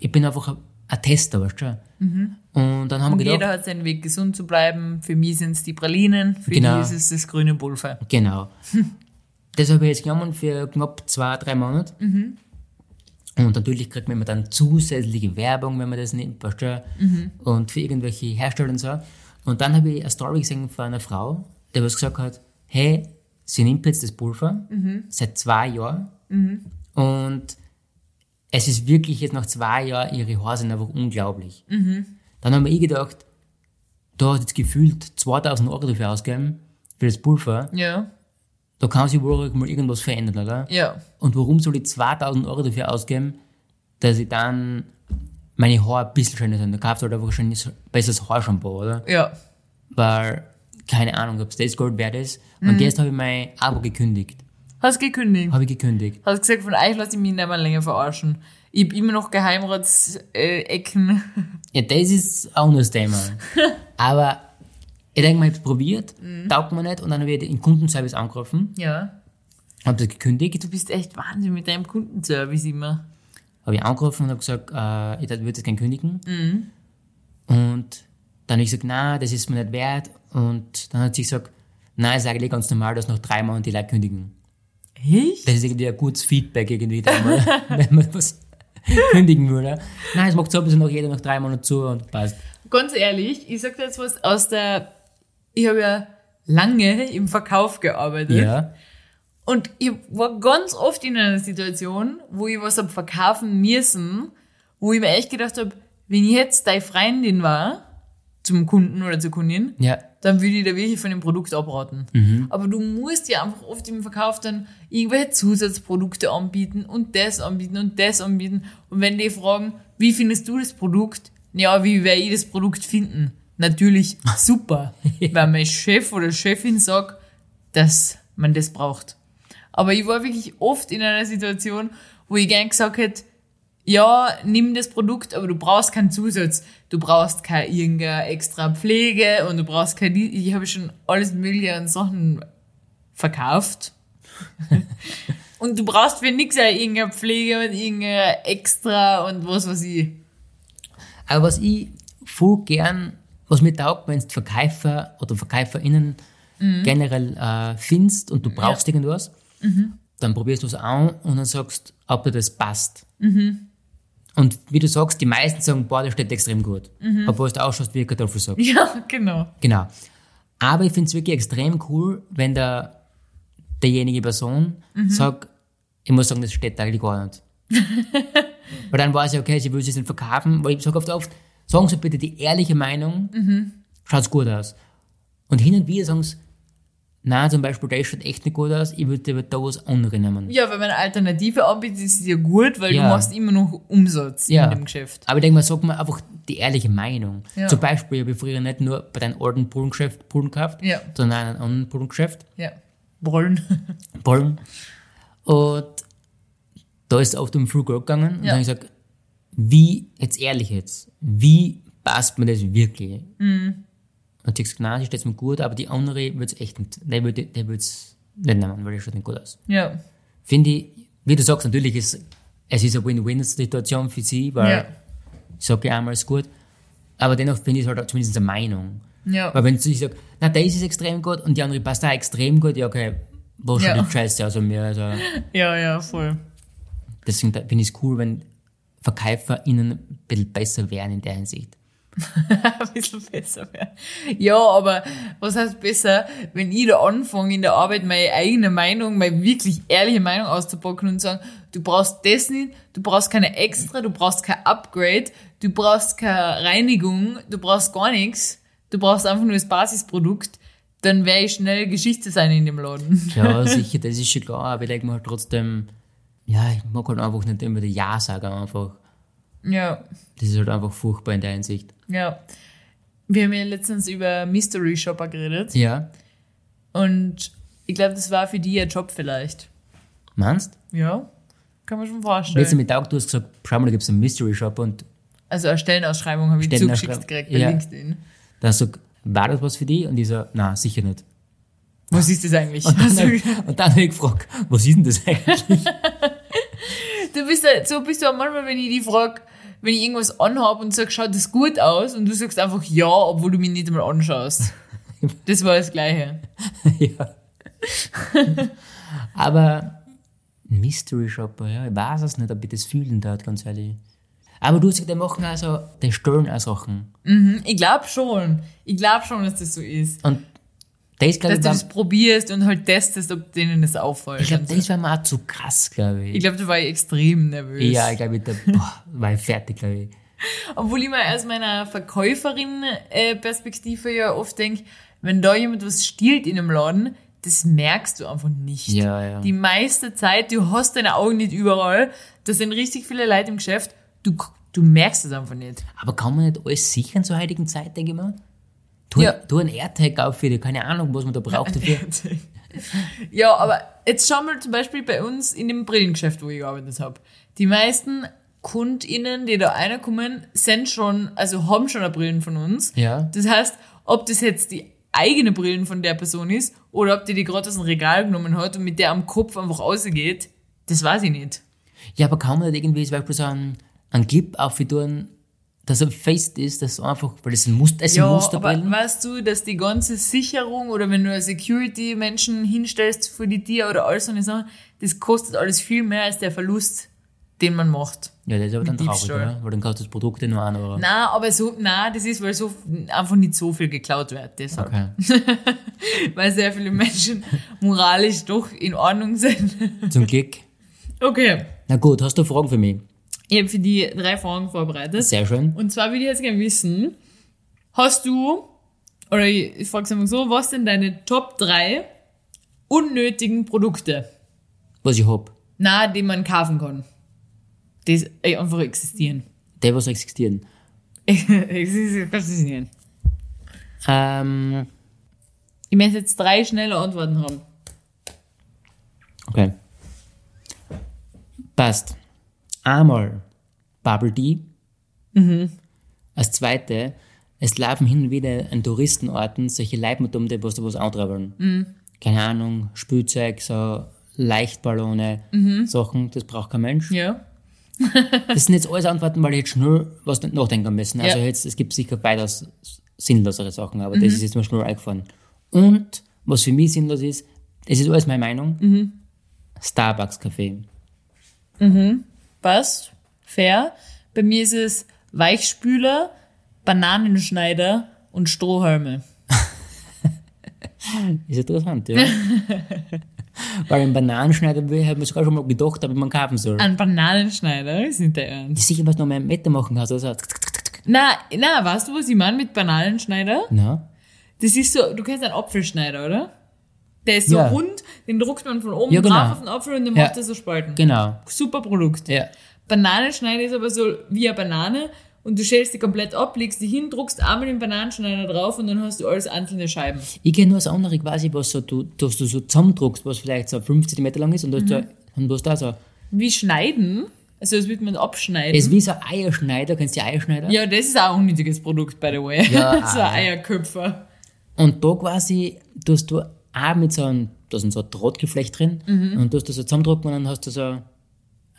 ich bin einfach ein, Tester, weißt du. Und dann haben Und wir gedacht, jeder hat seinen Weg, gesund zu bleiben. Für mich sind es die Pralinen, für Genau. die ist es das grüne Pulver. Genau. das habe ich jetzt genommen für knapp zwei, drei Monate. Und natürlich kriegt man dann zusätzliche Werbung, wenn man das nimmt, du? Und für irgendwelche Hersteller und so. Und dann habe ich eine Story gesehen von einer Frau, die was gesagt hat, hey, sie nimmt jetzt das Pulver seit zwei Jahren und es ist wirklich jetzt nach zwei Jahren, ihre Haare sind einfach unglaublich. Dann haben wir ich gedacht, da hat jetzt gefühlt 2000 Euro dafür ausgegeben, für das Pulver. Ja, Da kann sich wohl mal irgendwas verändern, oder? ja. Und warum soll ich 2000 Euro dafür ausgeben, dass ich dann meine Haare ein bisschen schöner sind? Da kaufst du halt einfach wahrscheinlich ein besseres Haarshampoo, oder? Ja. Weil, keine Ahnung, ob es das Gold wert ist. Und jetzt habe ich mein Abo gekündigt. Hast gekündigt. Habe ich gekündigt. Hast gesagt, von euch lasse ich mich nicht mehr länger verarschen. Ich hab immer noch Geheimratsecken. Ja, das ist auch noch das Thema. Aber ich denke mal, ich habe es probiert, taugt mir nicht. Und dann habe ich den Kundenservice angerufen, ja. habe das gekündigt. Du bist echt Wahnsinn mit deinem Kundenservice immer. habe ich angerufen und habe gesagt, äh, ich würde das gerne kündigen. Und dann habe ich gesagt, nein, das ist mir nicht wert. Und dann hat sie gesagt, nein, ist eigentlich ganz normal, dass nach drei Monaten die Leute kündigen. Echt? Das ist irgendwie ein gutes Feedback irgendwie, mal, wenn man was kündigen würde. Nein, es macht so, dass nach jeder nach drei Monaten zu und passt. Ganz ehrlich, ich sag dir jetzt was aus der. Ich habe ja lange im Verkauf gearbeitet. Ja, Und ich war ganz oft in einer Situation, wo ich was hab verkaufen müssen, wo ich mir echt gedacht habe, wenn ich jetzt deine Freundin war, zum Kunden oder zur Kundin, ja, dann würde ich da wirklich von dem Produkt abraten. Aber du musst ja einfach oft im Verkauf dann irgendwelche Zusatzprodukte anbieten und das anbieten und das anbieten. Und wenn die fragen, wie findest du das Produkt? Ja, wie werde ich das Produkt finden? Natürlich super, weil mein Chef oder Chefin sagt, dass man das braucht. Aber ich war wirklich oft in einer Situation, wo ich gern gesagt hätte, ja, nimm das Produkt, aber du brauchst keinen Zusatz. Du brauchst keine irgendeine extra Pflege und du brauchst keine, ich habe schon alles mögliche an Sachen verkauft. und du brauchst für nichts irgendeine Pflege und irgendeine extra und was weiß ich. Aber was ich voll gern, was mir taugt, wenn du Verkäufer oder VerkäuferInnen generell äh, findest und du brauchst irgendwas, dann probierst du es an und dann sagst, ob dir das passt. Und wie du sagst, die meisten sagen, boah, das steht extrem gut. Obwohl es da ausschaut wie ein Kartoffelsack. Ja, genau. Genau. Aber ich finde es wirklich extrem cool, wenn der, derjenige Person sagt, ich muss sagen, das steht eigentlich gar nicht. Weil dann weiß ich, okay, sie will es nicht verkaufen, weil ich sage oft, oft, sagen Sie bitte die ehrliche Meinung, schaut's gut aus. Und hin und wieder sagen sie, nein, zum Beispiel, der schaut echt nicht gut aus, ich würde da was anderes nehmen. Ja, wenn man eine Alternative anbietet, ist es ja gut, weil Ja. du machst immer noch Umsatz Ja. in dem Geschäft. Aber ich denke mal, sag mal einfach die ehrliche Meinung. Ja. Zum Beispiel, ich habe früher nicht nur bei deinem alten Bullengeschäft Bullen gekauft, Ja. sondern einen anderen Bullengeschäft. Ja. Brüllen. Bollen. Und da ist es oft um Free Growth gegangen. Und Ja. dann habe ich gesagt, wie, jetzt ehrlich jetzt, wie passt mir das wirklich? Mhm. Und gesagt, nein, sie steht mir gut, aber die andere wird es echt nicht, der würde der es nicht nehmen, weil die schaut nicht gut aus. Ja. Finde ich, wie du sagst, natürlich ist es ist eine Win-Win-Situation für sie, weil Ja. ich sage ja einmal, ist gut. Aber dennoch finde ich es halt auch zumindest eine Meinung. Ja. Weil wenn sie sagt, na, der ist extrem gut und die andere passt auch extrem gut, ja, okay, wo schaut Ja. die Scheiße aus mir? Also, Ja, ja, voll. deswegen finde ich es cool, wenn VerkäuferInnen ein bisschen besser wären in der Hinsicht. ein bisschen besser werden. Ja, aber was heißt besser, wenn ich da anfange, in der Arbeit meine eigene Meinung, meine wirklich ehrliche Meinung auszupacken und sagen, du brauchst das nicht, du brauchst keine extra, du brauchst kein Upgrade, du brauchst keine Reinigung, du brauchst gar nichts, du brauchst einfach nur das Basisprodukt, dann werde ich schnell Geschichte sein in dem Laden. Ja, sicher, das ist schon klar, aber ich denke mir halt trotzdem, ja, ich mag halt einfach nicht immer die Ja sagen einfach. Ja, Das ist halt einfach furchtbar in der Hinsicht. ja. Wir haben ja letztens über Mystery Shopper geredet. Ja, Und Ich glaube, das war für die ein Job vielleicht. Meinst? Ja, kann man schon vorstellen. Mittag, du hast gesagt, schau mal, da gibt es einen Mystery Shop und Also eine Stellenausschreibung habe ich zugeschickt gekriegt bei ja. LinkedIn. dann sag, war das was für die? Und ich so, na, sicher nicht. Was ist das eigentlich? Und dann, Also, und dann habe ich gefragt, was ist denn das eigentlich? du bist halt, so bist du auch manchmal, wenn ich die frage, wenn ich irgendwas anhab und sag, schaut das gut aus? Und du sagst einfach ja, obwohl du mich nicht einmal anschaust. Das war das Gleiche. ja. Aber Mystery Shopper, ja, ich weiß es nicht, ob ich das fühlen darf, ganz ehrlich. Aber du gesagt, die machen also, die stellen auch Sachen. Hm, Ich glaube schon. Ich glaube schon, dass das so ist. Und das, Dass ich, du war, das probierst und halt testest, ob denen das auffällt. ich glaube, das war mir auch zu krass, glaube ich. ich glaube, du warst extrem nervös. ja, ich glaube, ich da, boah, war ich fertig, glaube ich. Obwohl ich mir aus meiner Verkäuferin-Perspektive ja oft denke, wenn da jemand was stiehlt in einem Laden, das merkst du einfach nicht. Ja, ja. Die meiste Zeit, du hast deine Augen nicht überall, da sind richtig viele Leute im Geschäft, du, du merkst es einfach nicht. Aber kann man nicht alles sichern zur heutigen Zeit, denke ich mal? Tu, Ja. tu einen AirTag auf für die, keine Ahnung, was man da braucht dafür. Ja, aber jetzt schau mal zum Beispiel bei uns in dem Brillengeschäft, wo ich gearbeitet habe. Die meisten KundInnen, die da reinkommen, sind schon, also haben schon eine Brillen von uns. Ja. Das heißt, ob das jetzt die eigene Brillen von der Person ist oder ob die die gerade aus dem Regal genommen hat und mit der am Kopf einfach rausgeht, das weiß ich nicht. Ja, aber kann man nicht irgendwie zum Beispiel so einen, einen Clip auftun, dass er fest ist, dass einfach, weil das ein Muster, es sind Ja, aber Musterbrillen. weißt du, dass die ganze Sicherung oder wenn du Security-Menschen hinstellst für die Tier oder alles so eine Sachen, das kostet alles viel mehr als der Verlust, den man macht. Ja, das ist aber dann traurig, oder? Weil dann kostet das Produkt ja nur einen Euro. Na, aber so, na, das ist, weil so einfach nicht so viel geklaut wird, deshalb. Okay. Weil sehr viele Menschen moralisch doch in Ordnung sind. Zum Glück. Okay. Na gut, hast du Fragen für mich? Ich habe für die drei Fragen vorbereitet. Sehr schön. Und zwar würde ich jetzt gerne wissen, hast du, oder ich, frage es einfach so, was sind deine Top 3 unnötigen Produkte? Was ich hab. Na, die man kaufen kann. Die äh, einfach existieren. Die, was existieren. existieren. Ähm, Ich möchte jetzt drei schnelle Antworten haben. okay. Passt. Einmal Bubble Tea. Als zweite, es laufen hin und wieder an Touristenorten solche die was da was antreiben. Keine Ahnung, Spielzeug, so Leichtballone, Sachen, das braucht kein Mensch. Ja. Das sind jetzt alles Antworten, weil ich jetzt schnell was nachdenken müssen. Also Ja. jetzt, es gibt sicher weitaus sinnlosere Sachen, aber das ist jetzt mir schnell eingefallen. Und, was für mich sinnlos ist, das ist alles meine Meinung, Starbucks Kaffee. Passt. Fair. Bei mir ist es Weichspüler, Bananenschneider und Strohhalme. Ist interessant, ja. Weil ein Bananenschneider habe ich sogar schon mal gedacht, ob ich man kaufen soll. Ein Bananenschneider, ist nicht der Ernst. Sicher, was du noch mehr Meter machen kannst. Also, Na, na, weißt du, was ich meine mit Bananenschneider? na? Das ist so, du kennst einen Apfelschneider, oder? Der ist so Ja. rund, den druckt man von oben Ja, genau. drauf auf den Apfel und dann macht er so Spalten. Genau. Super Produkt. Ja. Bananenschneider ist aber so wie eine Banane und du schälst die komplett ab, legst die hin, druckst einmal den Bananenschneider drauf und dann hast du alles einzelne Scheiben. Ich kenne nur das andere quasi, was so, du, dass du so zusammendruckst, was vielleicht so 5 cm lang ist und, du hast da, und du hast da so, Wie schneiden? Also das wird man abschneiden. es ist wie so ein Eierschneider, kennst du die Eierschneider? ja, das ist auch ein unnötiges Produkt, by the way. Ja, so ah, ein ja. Eierköpfer. Und da quasi tust du auch mit so einem, da ist so ein Drahtgeflecht drin und tust du so zusammendrucken und dann hast du so,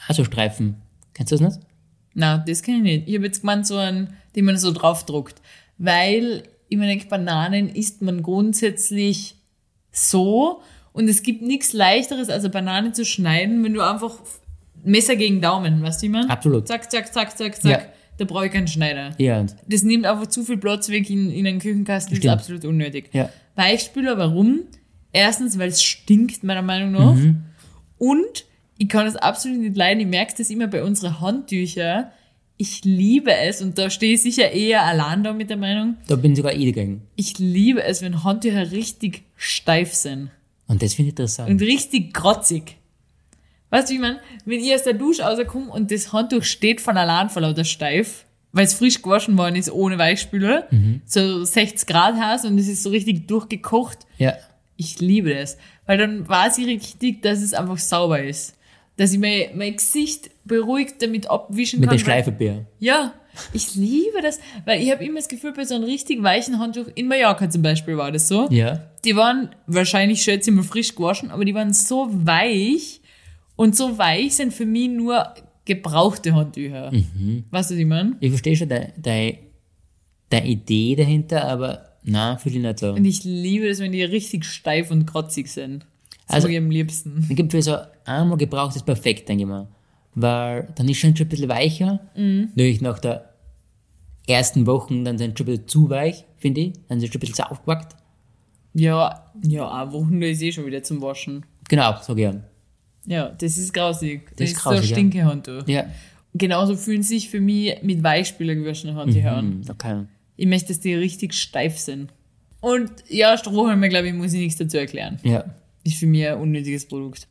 auch so Streifen. Kennst du das nicht? Na, das kann ich nicht. Ich habe jetzt gemeint, so einen, den man so draufdruckt. Weil, ich mir denke, Bananen isst man grundsätzlich so und es gibt nichts leichteres, als eine Banane zu schneiden, wenn du einfach Messer gegen Daumen, weißt du, wie man? Absolut. Zack, zack, zack, zack, zack. Ja. Da brauche ich keinen Schneider. Ja, und, Das nimmt einfach zu viel Platz weg in, in einen Küchenkasten, das ist Stimmt. absolut unnötig. Ja. Weichspüler, warum? Erstens, weil es stinkt, meiner Meinung nach. Mhm. Und ich kann es absolut nicht leiden. Ich merke das immer bei unseren Handtüchern. Ich liebe es, und da stehe ich sicher eher allein da mit der Meinung, da bin sogar ich dagegen. ich liebe es, wenn Handtücher richtig steif sind. Und das finde ich interessant. Und richtig grotzig. Weißt du, wie ich meine? Wenn ich aus der Dusche rauskomme und das Handtuch steht von allein vor lauter steif, weil es frisch gewaschen worden ist ohne Weichspüler, so 60 Grad heiß und es ist so richtig durchgekocht, ja. Ich liebe das. Weil dann weiß ich richtig, dass es einfach sauber ist. Dass ich mein, mein Gesicht beruhigt damit abwischen Mit kann. der weil- Schleifebär. Ja, ich liebe das. Weil ich habe immer das Gefühl, bei so einem richtig weichen Handtuch, in Mallorca zum Beispiel war das so, Ja. die waren wahrscheinlich schätze ich mal frisch gewaschen, aber die waren so weich und so weich sind für mich nur gebrauchte Handtücher. Mhm. Weißt du, was ich meine? Ich verstehe schon deine, deine, deine Idee dahinter, aber nein, fühle ich nicht so. Und ich liebe das, wenn die richtig steif und kratzig sind. Das Also- mag ich am liebsten. Ich glaube, für so einmal gebraucht ist perfekt, denke ich mal. Weil dann ist schon schon ein bisschen weicher. Mhm. Natürlich nach der ersten Wochen, dann sind schon ein bisschen zu weich, finde ich. Dann sind sie schon ein bisschen zu aufgewackt. Ja, ja, eine Woche ist eh schon wieder zum Waschen. Genau, sag ich ja. Ja, das ist grausig. Das, Das ist grausig, so ja. ein Stinkehandtuch. Ja. Genauso fühlen sich für mich mit Weichspüler gewaschene Handtücher an. Hm, okay. Ich möchte, dass die richtig steif sind. Und ja, Strohhalme, glaube ich, muss ich nichts dazu erklären. Ja. Ist für mich ein unnötiges Produkt.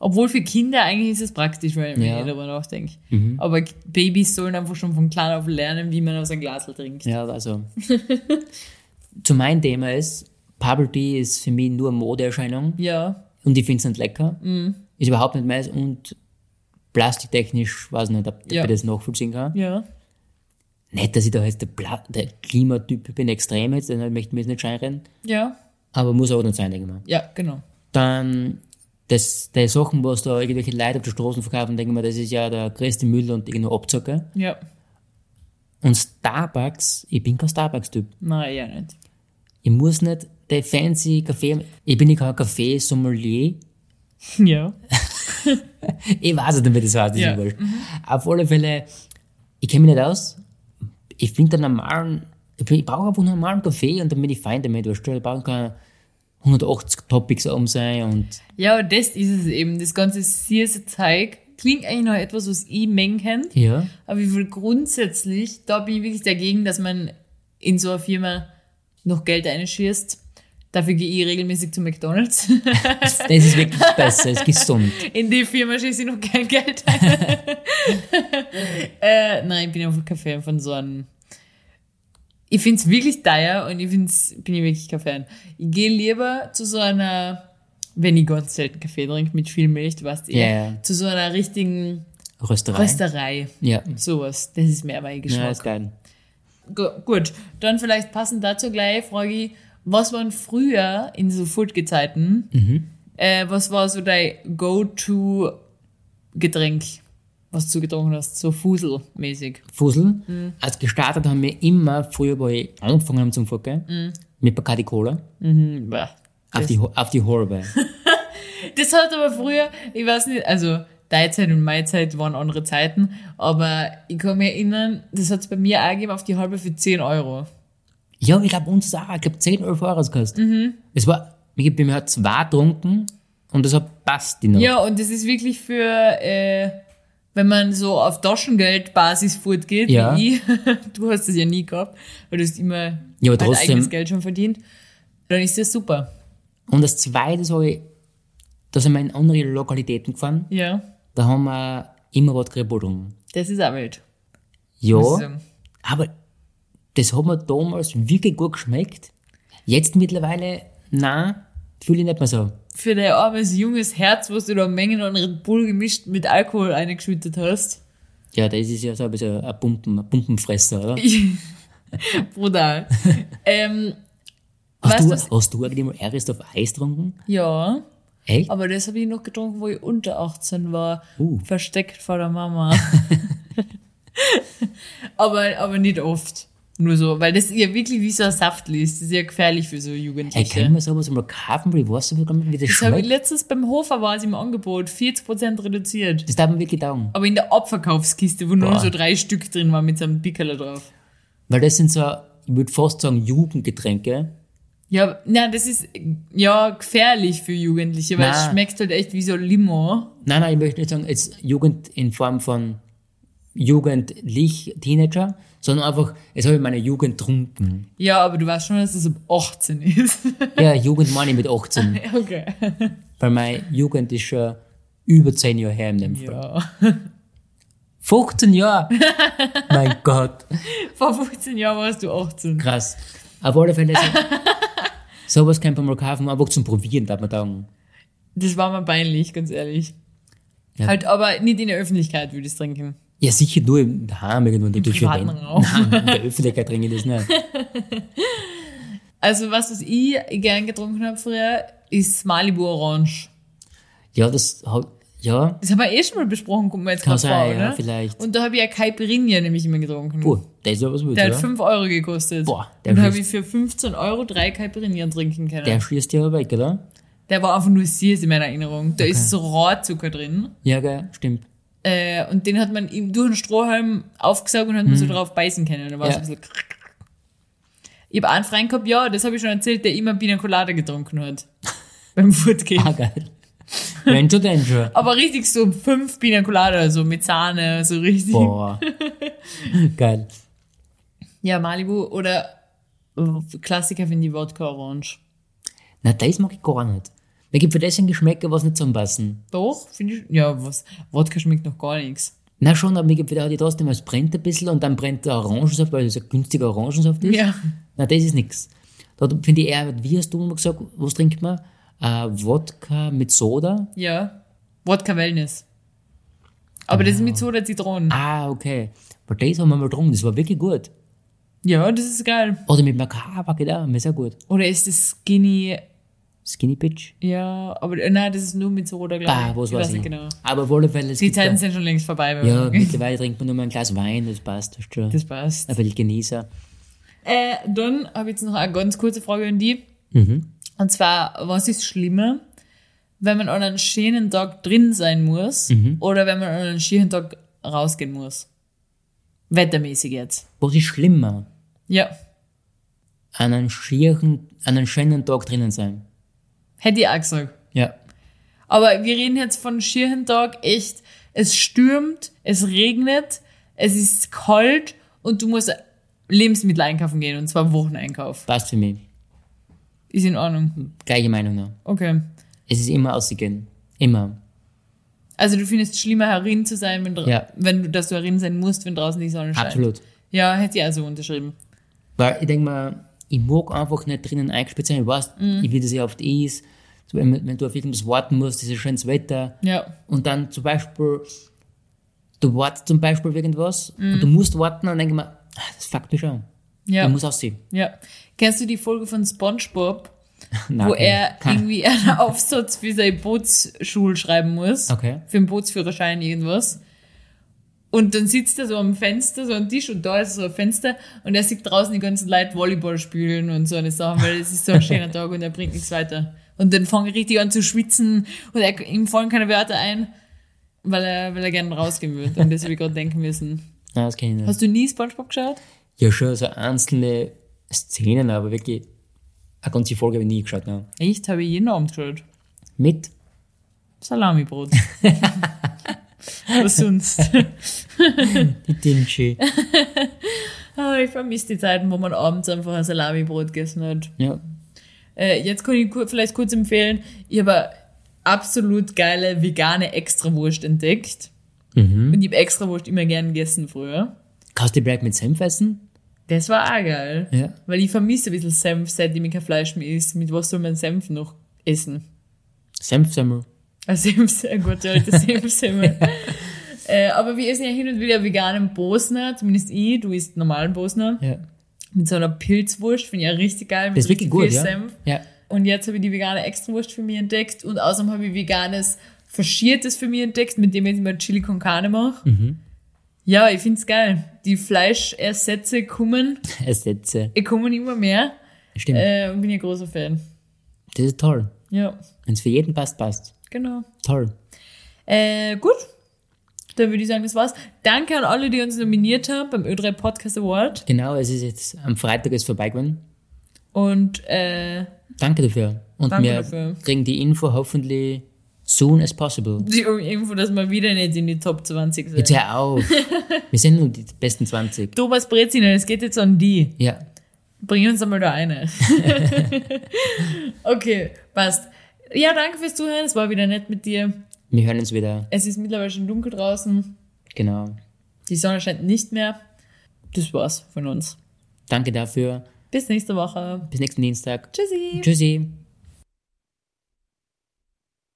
Obwohl für Kinder eigentlich ist es praktisch, wenn Ja. ich darüber nachdenke. Aber K- Babys sollen einfach schon von klein auf lernen, wie man aus einem Glas trinkt. Ja, also. Zu meinem Thema ist, Bubble Tea ist für mich nur eine Modeerscheinung Ja, und ich finde es nicht lecker. Mhm. Ist überhaupt nicht meins und plastiktechnisch, weiß nicht, ob Ja. ich das nachvollziehen kann. ja. Nicht, dass ich da jetzt der, Pla der Klimatyp bin, extrem jetzt, dann möchte ich mir jetzt nicht scheinrennen. Ja, Aber muss auch nicht sein, denke ich mal. ja, genau. Dann, das, die Sachen, was da irgendwelche Leute auf der Straße verkaufen, denke ich mir, das ist ja der größte Müll und irgendwo Abzocke. Ja, Und Starbucks, ich bin kein Starbucks-Typ. nein, ja nicht. Ich muss nicht der fancy Kaffee, ich bin nicht kein Kaffee-Sommelier. Ja. Ich weiß nicht, wie das heißt, das Ja. ist wurscht. Auf alle Fälle, ich kenne mich nicht aus. Ich finde den normalen, ich ich brauche einfach einen normalen Kaffee und dann bin ich fein damit. Weißt du, ich brauche keine 180 Topics oben sein und Ja, und das ist es eben. Das ganze süße Zeug klingt eigentlich noch etwas, was ich mengen kann. ja. Aber ich will grundsätzlich, da bin ich wirklich dagegen, dass man in so einer Firma noch Geld einschießt. Dafür gehe ich regelmäßig zu McDonalds. Das ist wirklich besser, es ist gesund. In die Firma schieße ich noch kein Geld ein. äh, nein, ich bin einfach kein Fan von so einem. Ich finde es wirklich teuer und ich find's, bin ich wirklich kein Fan. Ich gehe lieber zu so einer, wenn ich ganz selten Kaffee trinke mit viel Milch, du weißt eh, Ja, ja. zu so einer richtigen Rösterei. Rösterei. Ja. Sowas. Das ist mehr mein Ja, Geschmack. ist geil. Gu- Gut, dann vielleicht passend dazu gleich frage ich, was waren früher in so Food-Gezeiten, Mhm. äh, was war so dein Go-To-Getränk, was du getrunken hast, so Fuselmäßig? Fusel. Mhm. Als gestartet haben wir immer, früher, wo ich angefangen habe zum Focken, Mhm. mit Bacardi Cola. Hm, bäh. Auf die, auf die Horbe. Das hat aber früher, ich weiß nicht, also deine Zeit und meine Zeit waren andere Zeiten, aber ich kann mich erinnern, das hat es bei mir auch gegeben auf die halbe für 10 Euro. Ja, ich glaube, uns auch. Ich glaube, 10 Euro Euro gekostet. Mhm. Es war, ich bin mir zwei getrunken und das hat passt die noch. Ja, und das ist wirklich für, äh, wenn man so auf Taschengeldbasis fortgeht, Ja. wie ich, du hast das ja nie gehabt, weil du hast immer Ja, aber dein trotzdem- eigenes Geld schon verdient, dann ist das super. Und das zweite, so ich, da sind wir in andere Lokalitäten gefahren, Ja, da haben wir immer was getrunken. das ist auch wild. Ja, aber das hat mir damals wirklich gut geschmeckt. Jetzt mittlerweile, nein, fühle ich nicht mehr so. Für dein armes, junges Herz, was du da Mengen an Red Bull gemischt mit Alkohol eingeschüttet hast. Ja, das ist ja so ein bisschen ein, Pumpen, ein Pumpenfresser, oder? Brutal. ähm, Hast weißt du, hast du eigentlich mal Eris auf Eis getrunken? ja, Echt? aber das habe ich noch getrunken, wo ich unter 18 war. Uh. Versteckt vor der Mama. aber, aber nicht oft. Nur so, weil das ja wirklich wie so ein Saftli ist. Das ist ja gefährlich für so Jugendliche. können wir sowas mal kaufen, weil ich weiß nicht, wie das das habe ich schmeckt? letztens beim Hofer war es im Angebot, 40% reduziert. Das darf man wirklich taugen. Aber in der Abverkaufskiste, wo nur Boah. so drei Stück drin waren mit so einem Pickerl drauf. Weil das sind so, ich würde fast sagen, Jugendgetränke. Ja, na, das ist ja gefährlich für Jugendliche, weil es Na. schmeckt halt echt wie so Limo. Nein, nein, ich möchte nicht sagen, jetzt Jugend in Form von jugendlich Teenager, sondern einfach, jetzt habe ich meine Jugend getrunken. Ja, aber du weißt schon, dass das ab 18 ist. Ja, Jugend meine ich mit 18, okay. weil meine Jugend ist schon über 10 Jahre her in dem Fall. Ja. 15 Jahre! mein Gott, Vor 15 Jahren warst du 18. krass. Auf alle Fälle, so, Sowas kann man mal kaufen, einfach zum Probieren, darf man sagen. Das war mir peinlich, ganz ehrlich. Ja. Halt, aber nicht in der Öffentlichkeit würde ich es trinken. Ja, sicher nur im Daheim irgendwo in der Küche. rein. Raum. Nein, in der Öffentlichkeit trinke ich das nicht. Also was, was ich gern getrunken habe früher, ist Malibu Orange. Ja, das ja, Das haben wir eh schon mal besprochen, kommt mir jetzt gerade vor, ja, vielleicht. Und da habe ich ja Caipirinha nämlich immer getrunken. puh, das ist ja was Gutes, Der hat oder? 5 Euro gekostet. Boah, der Und da habe ich für 15 Euro drei Caipirinha trinken können. Der Der, schießt ja weg, oder? war einfach nur süß in meiner Erinnerung. Da ist so Rohrzucker drin. Ja, gell, stimmt. Äh, und den hat man ihm durch den Strohhalm aufgesaugt und hat man so drauf beißen können. Da war Ja. so ein bisschen ich habe einen Freund gehabt, ja, das habe ich schon erzählt, der immer Pina Colada getrunken hat. Beim Fortgehen. Ah, geil. Dann schon. Aber richtig so fünf Pina Colada, so mit Sahne, so richtig. Boah. geil. Ja, Malibu oder Klassiker finde ich Wodka Orange. Na, das mag ich gar nicht. Mir gibt für das ein Geschmäcker, was nicht zusammenpassen. Doch, finde ich. Ja, was? Wodka schmeckt noch gar nichts. Na schon, aber mir gibt für die trotzdem, es brennt ein bisschen und dann brennt der Orangensaft, weil es ein günstiger Orangensaft ist. Ja. Na, das ist nix. Da finde ich eher, wie hast du immer gesagt, was trinkt man? Äh, Wodka mit Soda? Ja. Wodka Wellness. Aber das ist mit Soda Zitronen. Ah, okay. Aber das haben wir mal getrunken, das war wirklich gut. Ja, das ist geil. Oder mit Macaba, geht auch, mir sehr gut. Oder ist das Skinny? Skinny Bitch? Ja, aber äh, nein, das ist nur mit Soda, glaube Ah, ich. was ich weiß ich. genau. Aber auf alle Fälle, es Die Zeiten sind schon längst vorbei. bei Ja, mittlerweile trinkt man nur mal ein Glas Wein, das passt. Das schon Das passt. ein bisschen Genießer. Äh, dann habe ich jetzt noch eine ganz kurze Frage an die. Mhm. Und zwar, was ist schlimmer, wenn man an einem schönen Tag drin sein muss Mhm. oder wenn man an einem schönen Tag rausgehen muss? Wettermäßig jetzt. Was ist schlimmer? Ja, An einem schieren, an einem schönen Tag drinnen sein. Hätte ich auch gesagt. Ja. Aber wir reden jetzt von schönen Tag echt, es stürmt, es regnet, es ist kalt und du musst Lebensmittel einkaufen gehen und zwar Wocheneinkauf. Passt für mich. Ist in Ordnung. Gleiche Meinung noch. Okay. Es ist immer ausgehen. Immer. Also du findest es schlimmer, herin zu sein, wenn, Ja. wenn du, dass du herin sein musst, wenn draußen die Sonne scheint. Absolut. Ja, hätte ich auch so unterschrieben. Weil ich denke mal, ich mag einfach nicht drinnen eingespielt sein. Ich weiß, Mhm. wie das ja oft ist. Wenn, du auf irgendwas warten musst, dieses schönes Wetter. Ja. Und dann zum Beispiel, du wartest zum Beispiel auf irgendwas Mhm. und du musst warten und denke ich mir, ah, das fuckt mich schon. Ja. Ich muss aussehen. Ja. Kennst du die Folge von SpongeBob, Nein, wo er Kein- irgendwie einen Aufsatz für seine Bootsschule schreiben muss? Okay. Für einen Bootsführerschein irgendwas. Und dann sitzt er so am Fenster, so am Tisch und da ist so ein Fenster und er sieht draußen die ganzen Leute Volleyball spielen und so eine Sachen, weil es ist so ein schöner Tag und er bringt nichts weiter. Und dann fange ich richtig an zu schwitzen und er, ihm fallen keine Wörter ein, weil er, weil er gerne rausgehen würde. Und das habe ich gerade denken müssen. Nein, das kenne ich nicht. Hast du nie SpongeBob geschaut? Ja, schon so einzelne Szenen, aber wirklich eine ganze Folge habe ich nie geschaut. Nein. Echt? Habe ich jeden Abend geschaut. Mit? Salamibrot. Was sonst? Die Dinschi. Ah, ich vermisse die Zeiten, wo man abends einfach ein Salamibrot gegessen hat. ja. Äh, jetzt kann ich vielleicht kurz empfehlen, ich habe eine absolut geile vegane Extrawurst entdeckt. Und ich habe Extrawurst immer gern gegessen früher. Kannst du die Black mit Senf essen? Das war auch geil. Ja. Weil ich vermisse ein bisschen Senf, seitdem ich kein Fleisch mehr isst. Mit was soll man Senf noch essen? Senfsemmel. Ein Senf, sehr gut, ja, der Senfsemmel. äh, aber wir essen ja hin und wieder veganen Bosner, zumindest ich, du isst normalen Bosner. Ja. Mit so einer Pilzwurst, finde ich ja richtig geil. Mit Das ist richtig gut, viel ja. Senf. Ja. Und jetzt habe ich die vegane Extrawurst für mich entdeckt und außerdem habe ich veganes Faschiertes für mich entdeckt, mit dem ich jetzt mal Chili con Carne mache. Mhm. Ja, ich find's geil. Die Fleischersätze kommen, Ersetze. äh, kommen immer mehr. Stimmt. Äh, und bin ich ein großer Fan. Das ist toll. Ja, Wenn es für jeden passt, passt. genau. Toll. Äh, gut. Dann würde ich sagen, das war's. Danke an alle, die uns nominiert haben beim Ö3 Podcast Award. Genau, es ist jetzt am Freitag ist vorbei gewesen. Und äh, Danke dafür. Und Danke wir dafür. kriegen die Info hoffentlich soon as possible. die Info, dass wir wieder nicht in die Top 20 sind. Jetzt hör auf. wir sind nur die besten 20. Thomas Breziner, es geht jetzt an die. Ja. Bring uns einmal da eine. okay, passt. Ja, danke fürs Zuhören. Es war wieder nett mit dir. Wir hören uns wieder. Es ist mittlerweile schon dunkel draußen. Genau. Die Sonne scheint nicht mehr. Das war's von uns. Danke dafür. Bis nächste Woche. Bis nächsten Dienstag. Tschüssi. Tschüssi.